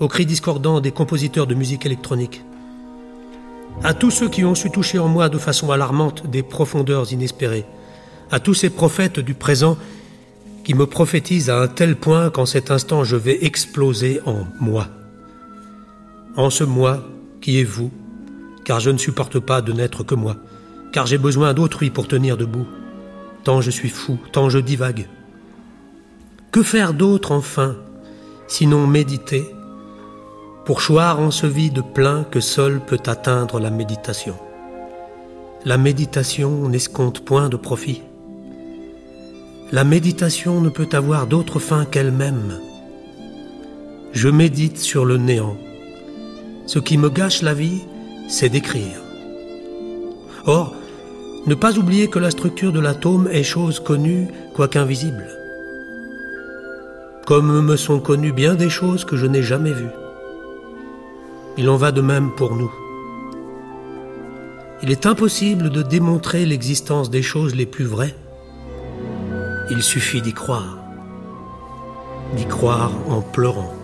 aux cris discordants des compositeurs de musique électronique. À tous ceux qui ont su toucher en moi de façon alarmante des profondeurs inespérées, à tous ces prophètes du présent qui me prophétisent à un tel point qu'en cet instant je vais exploser en moi. En ce moi qui est vous, car je ne supporte pas de n'être que moi, car j'ai besoin d'autrui pour tenir debout. Tant je suis fou, tant je divague. Que faire d'autre enfin, sinon méditer, pour choir en ce vide plein que seul peut atteindre la méditation La méditation n'escompte point de profit. La méditation ne peut avoir d'autre fin qu'elle-même. Je médite sur le néant. Ce qui me gâche la vie, c'est d'écrire. Or, ne pas oublier que la structure de l'atome est chose connue, quoiqu'invisible comme me sont connues bien des choses que je n'ai jamais vues. Il en va de même pour nous. Il est impossible de démontrer l'existence des choses les plus vraies. Il suffit d'y croire, d'y croire en pleurant.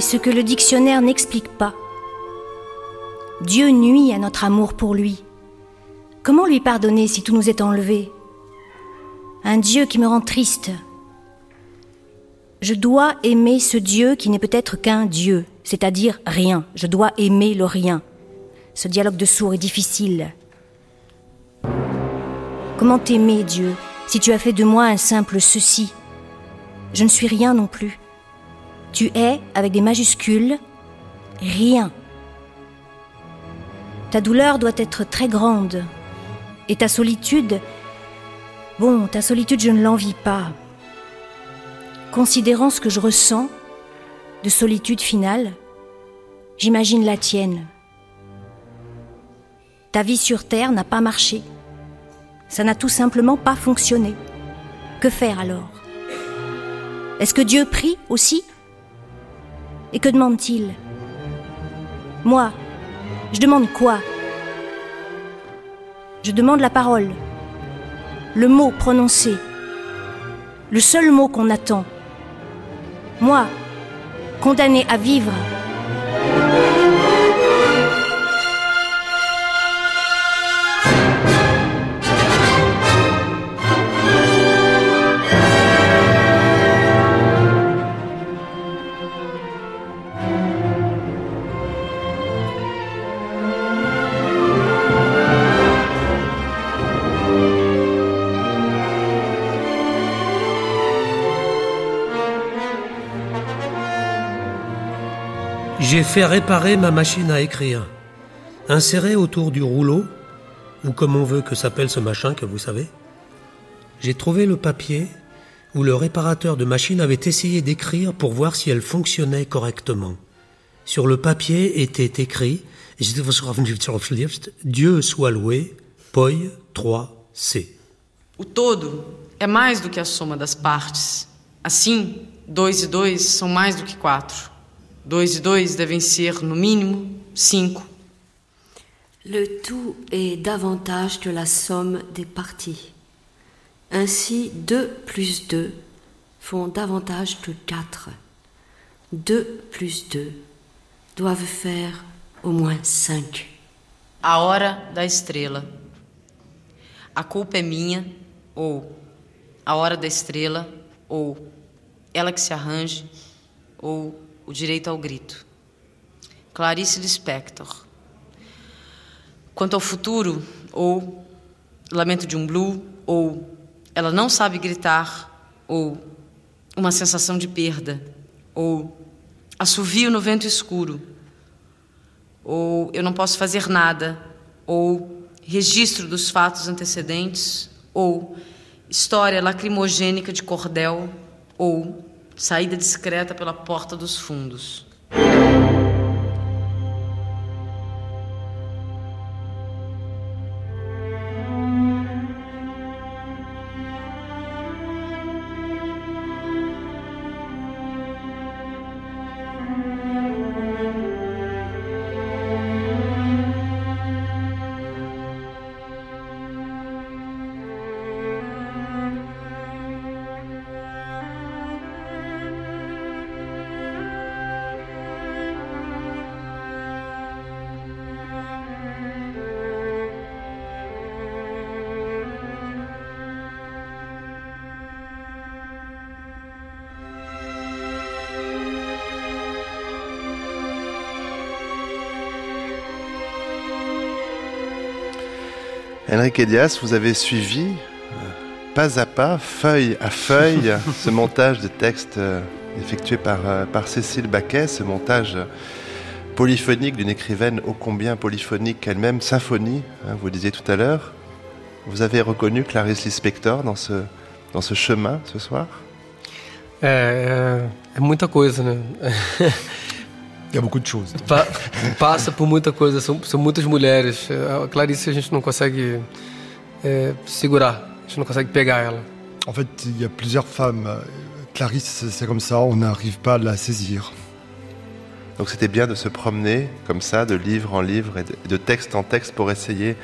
Ce que le dictionnaire n'explique pas. Dieu nuit à notre amour pour lui. Comment lui pardonner si tout nous est enlevé? Un Dieu qui me rend triste. Je dois aimer ce Dieu qui n'est peut-être qu'un Dieu, c'est-à-dire rien. Je dois aimer le rien. Ce dialogue de sourds est difficile. Comment t'aimer, Dieu, si tu as fait de moi un simple ceci? Je ne suis rien non plus. Tu es, avec des majuscules, rien. Ta douleur doit être très grande. Et ta solitude, bon, ta solitude, je ne l'envie pas. Considérant ce que je ressens de solitude finale, j'imagine la tienne. Ta vie sur Terre n'a pas marché. Ça n'a tout simplement pas fonctionné. Que faire alors? Est-ce que Dieu prie aussi? Et que demande-t-il? Moi, je demande quoi? Je demande la parole, le mot prononcé, le seul mot qu'on attend. Moi, condamné à vivre. J'ai fait réparer ma machine à écrire. Insérée autour du rouleau, ou comme on veut que s'appelle ce machin que vous savez, j'ai trouvé le papier où le réparateur de machine avait essayé d'écrire pour voir si elle fonctionnait correctement. Sur le papier était écrit Dieu soit loué, Poi 3C. O todo é mais do que a soma das partes. Assim, dois e dois são mais do que quatro. Dois e dois devem ser, no mínimo, cinco. Le tout est davantage que la somme des parties. Ainsi, 2 plus 2 font davantage que 4. 2 plus 2 doivent faire au moins 5. A hora da estrela. A culpa é minha, ou a hora da estrela, ou ela que se arranje, ou o direito ao grito. Clarice Lispector. Quanto ao futuro, ou lamento de um blue, ou ela não sabe gritar, ou uma sensação de perda, ou assovio no vento escuro, ou eu não posso fazer nada, ou registro dos fatos antecedentes, ou história lacrimogênica de cordel, ou saída discreta pela porta dos fundos. Vous avez suivi euh, pas à pas, feuille à feuille, ce montage de texte euh, effectué par, euh, par Cécile Baquet, ce montage polyphonique d'une écrivaine ô combien polyphonique elle-même, symphonie, hein, vous disiez tout à l'heure. Vous avez reconnu Clarice Lispector dans ce, dans ce chemin ce soir? É, é, muita coisa, né? Il y a beaucoup de choses. Pa passa por muita coisa, são, são muitas mulheres. A Clarice a gente não consegue é, segurar, a gente não consegue pegar ela. En fait, il y a plusieurs femmes. Clarisse, c'est comme ça, on n'arrive pas à la saisir. Donc c'était bien de se promener comme ça, de livre en livre et de, de texte en texte pour essayer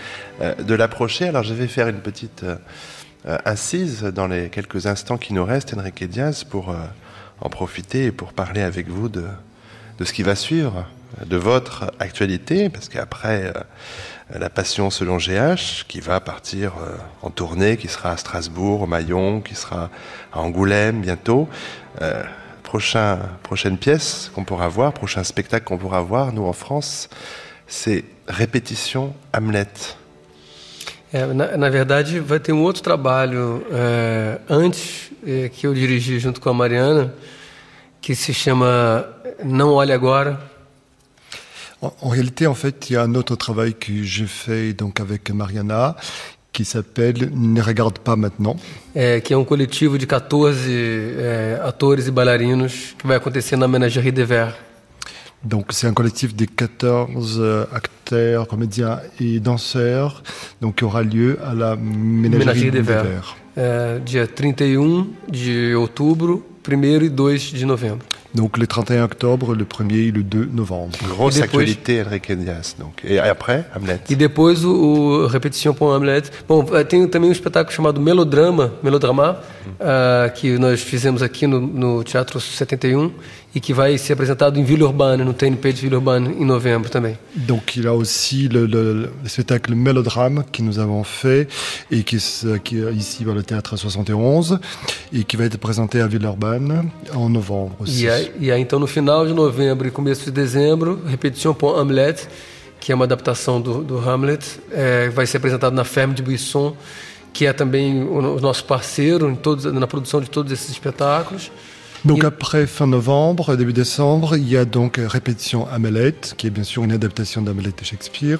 euh, de l'approcher. Alors je vais faire une petite euh, incise dans les quelques instants qui nous restent, Enrique Diaz, pour euh, en profiter et pour parler avec vous de, de ce qui va suivre, de votre actualité, parce qu'après euh, la passion selon GH, qui va partir euh, en tournée, qui sera à Strasbourg, au Maillon, qui sera à Angoulême bientôt. Euh, prochain, prochaine pièce qu'on pourra voir, prochain spectacle qu'on pourra voir, nous en France, c'est Répétition Hamlet. É, na, na, verdade, vai ter um outro trabalho é, antes que eu dirigi junto com a Mariana, que se chama Não Olhe Agora. En, en réalité, en fait, il y a un autre travail que j'ai fait donc avec Mariana qui s'appelle Ne Regarde Pas Maintenant. É, que é um coletivo de 14 é, atores e bailarinos que vai acontecer na Ménagerie des Verts. Donc c'est un collectif des 14 euh, acteurs, comédiens et danseurs donc, qui aura lieu à la Ménagerie, Ménagerie des, des Verts. Verts. É, dia 31 de outubro, 1 e 2 de novembro. Donc le 31 octobre, le 1er et le 2 novembre. Grosse E depois- actualité, Enrique Diaz. Donc. Et après, Hamlet. E depois o, o Repetição para Hamlet. Bom, eh, tem também um espetáculo chamado Melodrama, Melodrama, ah, que nós fizemos aqui no, no Teatro 71 e que vai ser apresentado em Vila Urbana, no TNP de Vila Urbana, em novembro também. Donc il y a aussi le, le- le spectacle Mélodrame que nous avons fait et qui, se- qui est ici dans le théâtre 71 et qui va être présenté à Villeurbanne en novembre aussi. E e aí, então, no final de novembro e começo de dezembro, Repetição para Hamlet, que é uma adaptação do, do Hamlet, eh, vai ser apresentado na Ferme de Buisson, que é também o, o nosso parceiro em todos, na produção de todos esses espetáculos. Donc Et- après fin novembre, début décembre, il y a donc euh, Répétition Hamlet, qui est bien sûr une adaptation d'Hamlet de Shakespeare,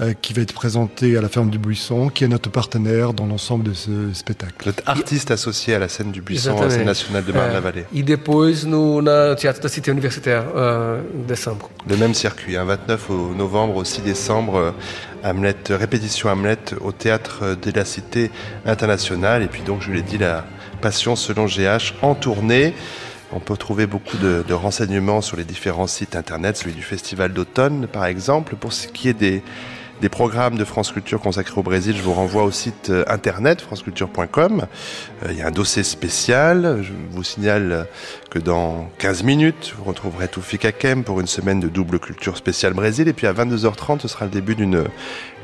euh, qui va être présentée à la ferme du Buisson, qui est notre partenaire dans l'ensemble de ce spectacle. Notre artiste associé à la scène du Buisson, à la scène nationale de Marne-la-Vallée. E depois no na Teatro da Cité Universitaire, em dezembro. Le même circuit, hein, 29 au novembre au 6 décembre, euh, Hamlet, euh, répétition Hamlet au théâtre de la Cité internationale. Et puis donc, je l'ai dit, la selon GH en tournée. On peut trouver beaucoup de renseignements sur les différents sites internet, celui du Festival d'automne par exemple. Pour ce qui est des, des programmes de France Culture consacrés au Brésil, je vous renvoie au site euh, internet franceculture.com. Euh, Il y a un dossier spécial. Je vous signale que dans 15 minutes, vous retrouverez Toufi Kakem pour une semaine de double culture spéciale Brésil. Et puis à 22h30, ce sera le début d'une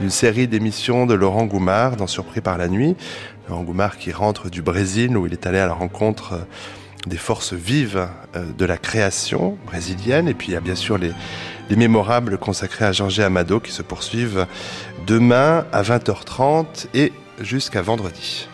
série d'émissions de Laurent Goumard dans Surpris par la nuit. Laurent Goumard qui rentre du Brésil où il est allé à la rencontre euh, des forces vives euh, de la création brésilienne. Et puis il y a bien sûr les, les mémorables consacrés à Jorge Amado qui se poursuivent demain à 20h30 et jusqu'à vendredi.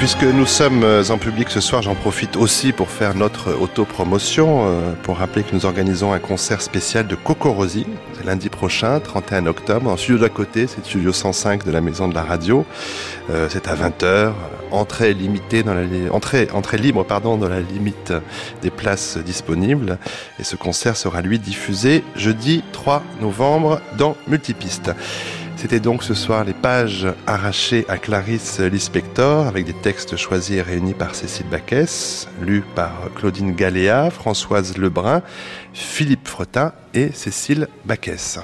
Puisque nous sommes euh, en public ce soir, j'en profite aussi pour faire notre autopromotion, euh, pour rappeler que nous organisons un concert spécial de Cocorosi, c'est lundi prochain, 31 octobre, en studio d'à côté, c'est le studio 105 de la Maison de la Radio. Euh, c'est à 20h, entrée limitée dans la entrée, entrée libre pardon dans la limite des places disponibles et ce concert sera lui diffusé jeudi 3 novembre dans Multipiste. C'était donc ce soir les pages arrachées à Clarisse Lispector avec des textes choisis et réunis par Cécile Baquès, lus par Claudine Galéa, Françoise Lebrun, Philippe Fretin et Cécile Baquès.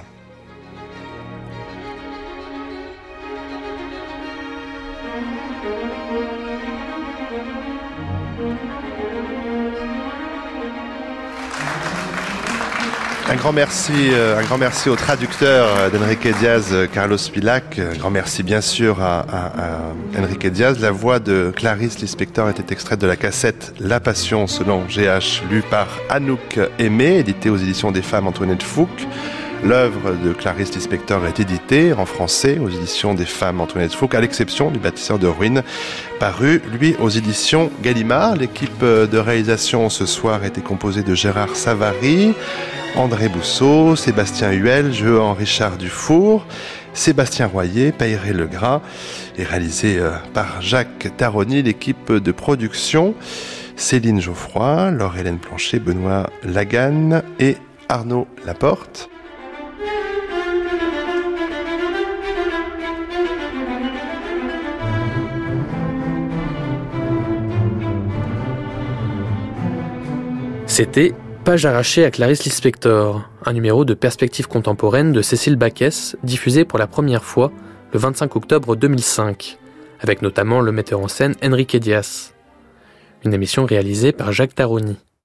Un grand merci, euh, un grand merci au traducteur euh, d'Enrique Diaz, euh, Carlos Pilac. Un grand merci bien sûr à, Enrique Diaz. La voix de Clarisse Lispector était extraite de la cassette La Passion selon GH, lue par Anouk Aimé, édité aux éditions des femmes Antoinette Fouque. L'œuvre de Clarisse Lispector est éditée en français aux éditions des femmes Antoinette Fouque, à l'exception du bâtisseur de ruines, paru, lui, aux éditions Gallimard. L'équipe de réalisation ce soir était composée de Gérard Savary, André Bousseau, Sébastien Huel, Jean Richard Dufour, Sébastien Royer, Payré Legras, et réalisé euh, par Jacques Taroni, l'équipe de production, Céline Geoffroy, Laure-Hélène Planchet, Benoît Laganne et Arnaud Laporte. C'était Page arrachée à Clarisse Lispector, un numéro de perspective contemporaine de Cécile Baquès, diffusé pour la première fois le 25 octobre 2005, avec notamment le metteur en scène Enrique Dias. Une émission réalisée par Jacques Taroni.